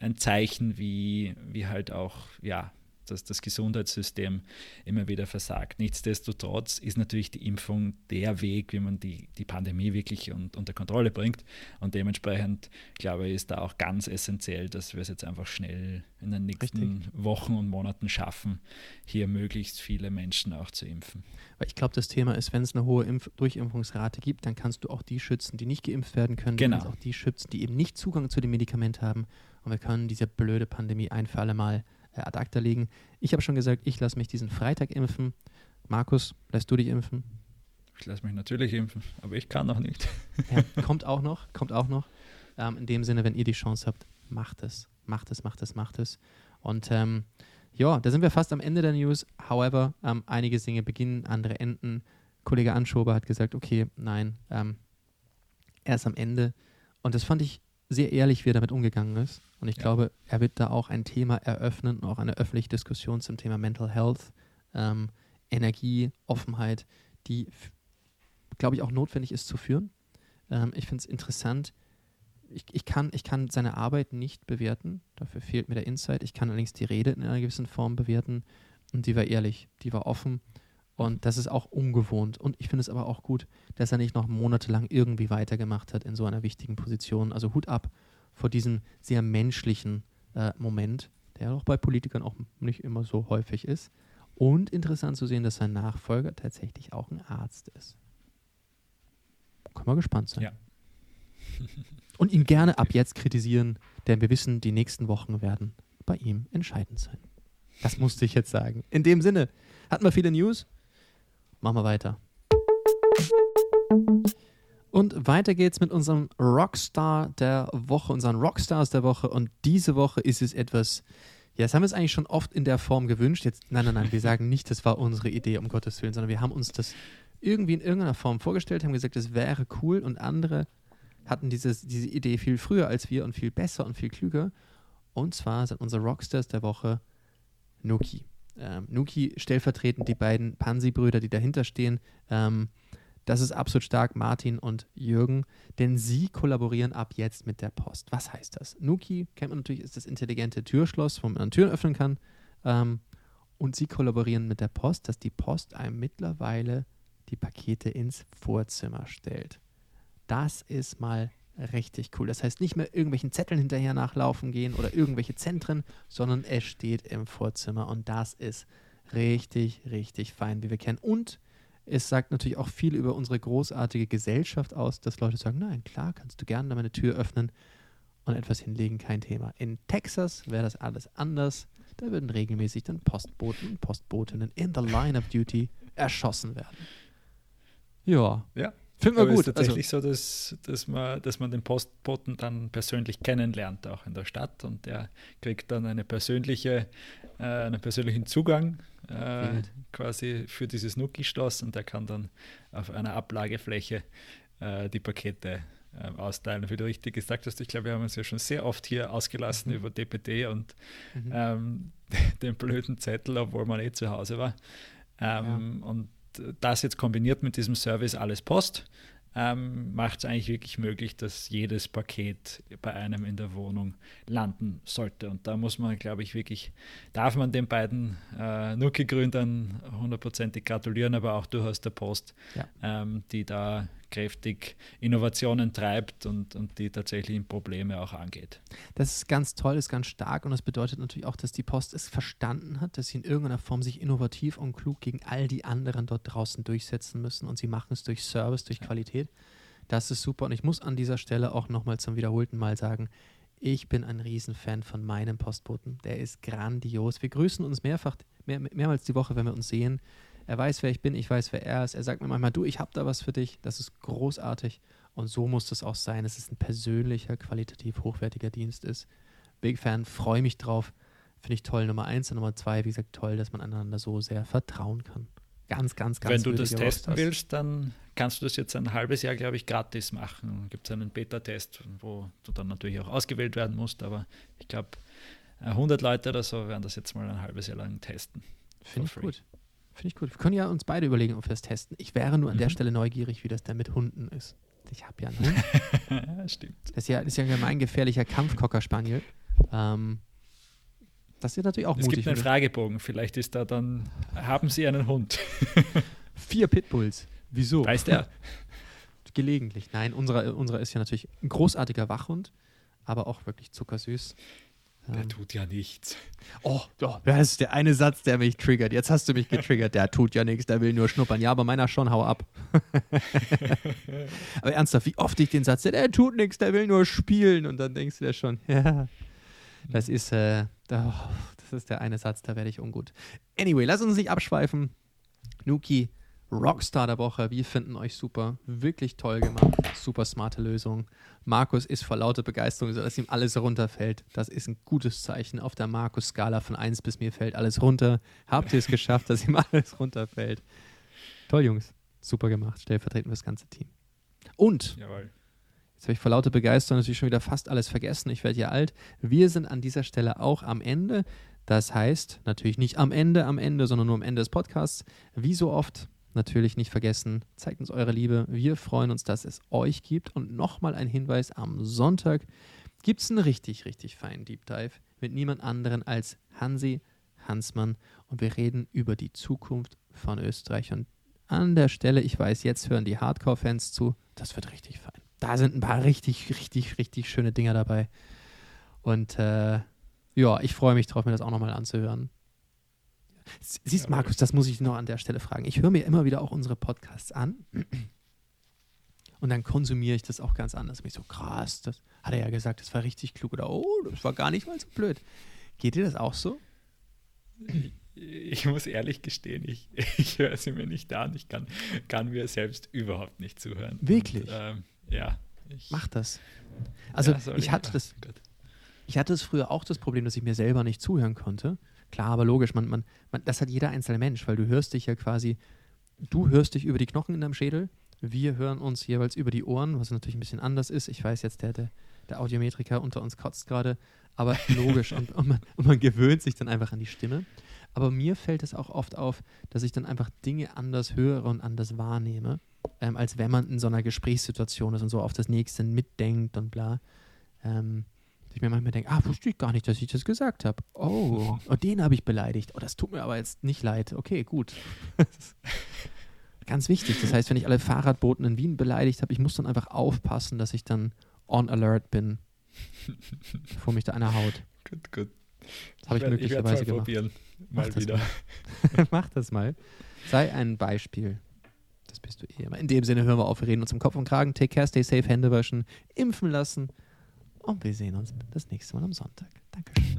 S2: ein Zeichen, wie, wie halt auch ja, dass das Gesundheitssystem immer wieder versagt. Nichtsdestotrotz ist natürlich die Impfung der Weg, wie man die, die Pandemie wirklich un, unter Kontrolle bringt. Und dementsprechend, glaube ich, ist da auch ganz essentiell, dass wir es jetzt einfach schnell in den nächsten Richtig. Wochen und Monaten schaffen, hier möglichst viele Menschen auch zu impfen.
S1: Weil ich glaube, das Thema ist, wenn es eine hohe Impf Durchimpfungsrate gibt, dann kannst du auch die schützen, die nicht geimpft werden können.
S2: Genau.
S1: Auch die schützen, die eben nicht Zugang zu dem Medikament haben. Und wir können diese blöde Pandemie ein für alle Mal ad acta legen. Ich habe schon gesagt, ich lasse mich diesen Freitag impfen. Markus, lässt du dich impfen?
S2: Ich lasse mich natürlich impfen, aber ich kann noch nicht.
S1: Ja, kommt auch noch, kommt auch noch. Ähm, in dem Sinne, wenn ihr die Chance habt, macht es, macht es, macht es, macht es. Und ähm, ja, da sind wir fast am Ende der News. However, ähm, einige Dinge beginnen, andere enden. Kollege Anschober hat gesagt, okay, nein, ähm, er ist am Ende. Und das fand ich sehr ehrlich, wie er damit umgegangen ist. Und ich ja. glaube, er wird da auch ein Thema eröffnen und auch eine öffentliche Diskussion zum Thema Mental Health, ähm, Energie, Offenheit, die, glaube ich, auch notwendig ist zu führen. Ähm, ich finde es interessant. Ich, ich, kann, ich kann seine Arbeit nicht bewerten. Dafür fehlt mir der Insight. Ich kann allerdings die Rede in einer gewissen Form bewerten. Und die war ehrlich, die war offen. Und das ist auch ungewohnt. Und ich finde es aber auch gut, dass er nicht noch monatelang irgendwie weitergemacht hat in so einer wichtigen Position. Also Hut ab vor diesem sehr menschlichen äh, Moment, der auch bei Politikern auch nicht immer so häufig ist. Und interessant zu sehen, dass sein Nachfolger tatsächlich auch ein Arzt ist. Können wir gespannt sein. Ja. Und ihn gerne ab jetzt kritisieren, denn wir wissen, die nächsten Wochen werden bei ihm entscheidend sein. Das musste ich jetzt sagen. In dem Sinne, hatten wir viele News? Machen wir weiter. Und weiter geht's mit unserem Rockstar der Woche, unseren Rockstars der Woche. Und diese Woche ist es etwas, ja, das haben wir uns eigentlich schon oft in der Form gewünscht. Jetzt, nein, nein, nein, wir sagen nicht, das war unsere Idee, um Gottes Willen, sondern wir haben uns das irgendwie in irgendeiner Form vorgestellt, haben gesagt, das wäre cool und andere hatten dieses, diese Idee viel früher als wir und viel besser und viel klüger. Und zwar sind unsere Rockstars der Woche Nuki. Ähm, Nuki stellvertretend die beiden Pansi-Brüder, die dahinter stehen. Ähm, das ist absolut stark, Martin und Jürgen, denn sie kollaborieren ab jetzt mit der Post. Was heißt das? Nuki kennt man natürlich, ist das intelligente Türschloss, wo man Türen öffnen kann. Ähm, und sie kollaborieren mit der Post, dass die Post einem mittlerweile die Pakete ins Vorzimmer stellt. Das ist mal richtig cool. Das heißt, nicht mehr irgendwelchen Zetteln hinterher nachlaufen gehen oder irgendwelche Zentren, sondern es steht im Vorzimmer und das ist richtig, richtig fein, wie wir kennen. Und es sagt natürlich auch viel über unsere großartige Gesellschaft aus, dass Leute sagen, nein, klar, kannst du gerne meine Tür öffnen und etwas hinlegen, kein Thema. In Texas wäre das alles anders. Da würden regelmäßig dann Postboten und Postbotinnen in the line of duty erschossen werden.
S2: Ja. Ja. Finden wir gut. Es ist tatsächlich also, so, dass, dass, man, dass man den Postboten dann persönlich kennenlernt, auch in der Stadt. Und der kriegt dann eine persönliche, äh, einen persönlichen Zugang äh, quasi für dieses Nuki-Schloss und der kann dann auf einer Ablagefläche äh, die Pakete äh, austeilen. Wie du richtig gesagt hast, ich glaube, wir haben uns ja schon sehr oft hier ausgelassen mhm. über DPD und mhm. ähm, den blöden Zettel, obwohl man eh zu Hause war. Ähm, ja. Und das jetzt kombiniert mit diesem Service alles Post, ähm, macht es eigentlich wirklich möglich, dass jedes Paket bei einem in der Wohnung landen sollte. Und da muss man, glaube ich, wirklich, darf man den beiden äh, Nuki-Gründern hundertprozentig gratulieren, aber auch durchaus der Post, ja. ähm, die da kräftig Innovationen treibt und, und die tatsächlich Probleme auch angeht.
S1: Das ist ganz toll, ist ganz stark und das bedeutet natürlich auch, dass die Post es verstanden hat, dass sie in irgendeiner Form sich innovativ und klug gegen all die anderen dort draußen durchsetzen müssen und sie machen es durch Service, durch ja. Qualität. Das ist super und ich muss an dieser Stelle auch nochmal zum wiederholten Mal sagen, ich bin ein Riesenfan von meinem Postboten. Der ist grandios. Wir grüßen uns mehrfach, mehr, mehrmals die Woche, wenn wir uns sehen. Er weiß, wer ich bin, ich weiß, wer er ist. Er sagt mir manchmal, du, ich habe da was für dich. Das ist großartig. Und so muss es auch sein, dass es ein persönlicher, qualitativ hochwertiger Dienst ist. Big Fan, freue mich drauf. Finde ich toll. Nummer eins und Nummer zwei, wie gesagt, toll, dass man einander so sehr vertrauen kann. Ganz, ganz, ganz
S2: Wenn du das testen Rost willst, dann kannst du das jetzt ein halbes Jahr, glaube ich, gratis machen. Gibt es einen Beta-Test, wo du dann natürlich auch ausgewählt werden musst, aber ich glaube, 100 Leute oder so werden das jetzt mal ein halbes Jahr lang testen.
S1: Finde ich gut. Finde ich gut. Wir können ja uns beide überlegen, ob wir es testen. Ich wäre nur an mhm. der Stelle neugierig, wie das denn mit Hunden ist. Ich habe ja einen stimmt. Das ist ja, das ist ja ein gemeingefährlicher Kampfcocker-Spaniel. Ähm, das ist natürlich auch
S2: es mutig. Es gibt einen Fragebogen. Vielleicht ist da dann, haben Sie einen Hund?
S1: Vier Pitbulls.
S2: Wieso?
S1: Weiß der? Gelegentlich. Nein, unserer, unserer ist ja natürlich ein großartiger Wachhund, aber auch wirklich zuckersüß.
S2: Der ähm. tut ja nichts.
S1: Oh, oh, das ist der eine Satz, der mich triggert. Jetzt hast du mich getriggert. Der tut ja nichts, der will nur schnuppern. Ja, aber meiner schon, hau ab. aber ernsthaft, wie oft ich den Satz, der tut nichts, der will nur spielen. Und dann denkst du dir schon, ja, das ist, äh, oh, das ist der eine Satz, da werde ich ungut. Anyway, lass uns nicht abschweifen. Nuki Rockstar der Woche. Wir finden euch super. Wirklich toll gemacht. Super smarte Lösung. Markus ist vor lauter Begeisterung, sodass ihm alles runterfällt. Das ist ein gutes Zeichen. Auf der Markus-Skala von 1 bis mir fällt alles runter. Habt ihr es geschafft, dass ihm alles runterfällt? Toll, Jungs. Super gemacht. Stellvertretend für das ganze Team. Und
S2: Jawohl.
S1: Jetzt habe ich vor lauter Begeisterung natürlich schon wieder fast alles vergessen. Ich werde ja alt. Wir sind an dieser Stelle auch am Ende. Das heißt, natürlich nicht am Ende, am Ende, sondern nur am Ende des Podcasts. Wie so oft, natürlich nicht vergessen, zeigt uns eure Liebe. Wir freuen uns, dass es euch gibt. Und nochmal ein Hinweis: am Sonntag gibt es einen richtig, richtig feinen Deep Dive mit niemand anderen als Hansi Hansmann. Und wir reden über die Zukunft von Österreich. Und an der Stelle, ich weiß, jetzt hören die Hardcore-Fans zu. Das wird richtig fein. Da sind ein paar richtig, richtig, richtig schöne Dinger dabei. Und äh, ja, ich freue mich drauf, mir das auch nochmal anzuhören. Siehst, Markus, das muss ich noch an der Stelle fragen. Ich höre mir immer wieder auch unsere Podcasts an und dann konsumiere ich das auch ganz anders. Mich so krass, das hat er ja gesagt, das war richtig klug oder oh, das war gar nicht mal so blöd. Geht dir das auch so?
S2: Ich muss ehrlich gestehen, ich, ich höre sie mir nicht an. Ich kann, kann mir selbst überhaupt nicht zuhören.
S1: Wirklich? Und,
S2: ähm, ja.
S1: Ich, Mach das. Also ja, ich hatte das. Ich hatte es früher auch das Problem, dass ich mir selber nicht zuhören konnte. Klar, aber logisch, man, man, man, das hat jeder einzelne Mensch, weil du hörst dich ja quasi, du hörst dich über die Knochen in deinem Schädel, wir hören uns jeweils über die Ohren, was natürlich ein bisschen anders ist. Ich weiß jetzt, der, der, der Audiometriker unter uns kotzt gerade, aber logisch und, und, man, und man gewöhnt sich dann einfach an die Stimme. Aber mir fällt es auch oft auf, dass ich dann einfach Dinge anders höre und anders wahrnehme, ähm, als wenn man in so einer Gesprächssituation ist und so auf das Nächste mitdenkt und bla. Ähm, ich mir manchmal denke, ah, wusste ich gar nicht, dass ich das gesagt habe. Oh, oh den habe ich beleidigt. Oh, das tut mir aber jetzt nicht leid. Okay, gut. Ganz wichtig. Das heißt, wenn ich alle Fahrradboten in Wien beleidigt habe, ich muss dann einfach aufpassen, dass ich dann on alert bin, bevor mich da einer haut.
S2: Gut, gut.
S1: Das habe ich, ich möglicherweise
S2: ich gemacht. Probieren. Mal
S1: Mach
S2: wieder.
S1: Das Mach das mal. Sei ein Beispiel. Das bist du eh. In dem Sinne hören wir auf, wir reden uns im Kopf und Kragen. Take care, stay safe, Hände waschen, impfen lassen und wir sehen uns das nächste Mal am Sonntag. Dankeschön.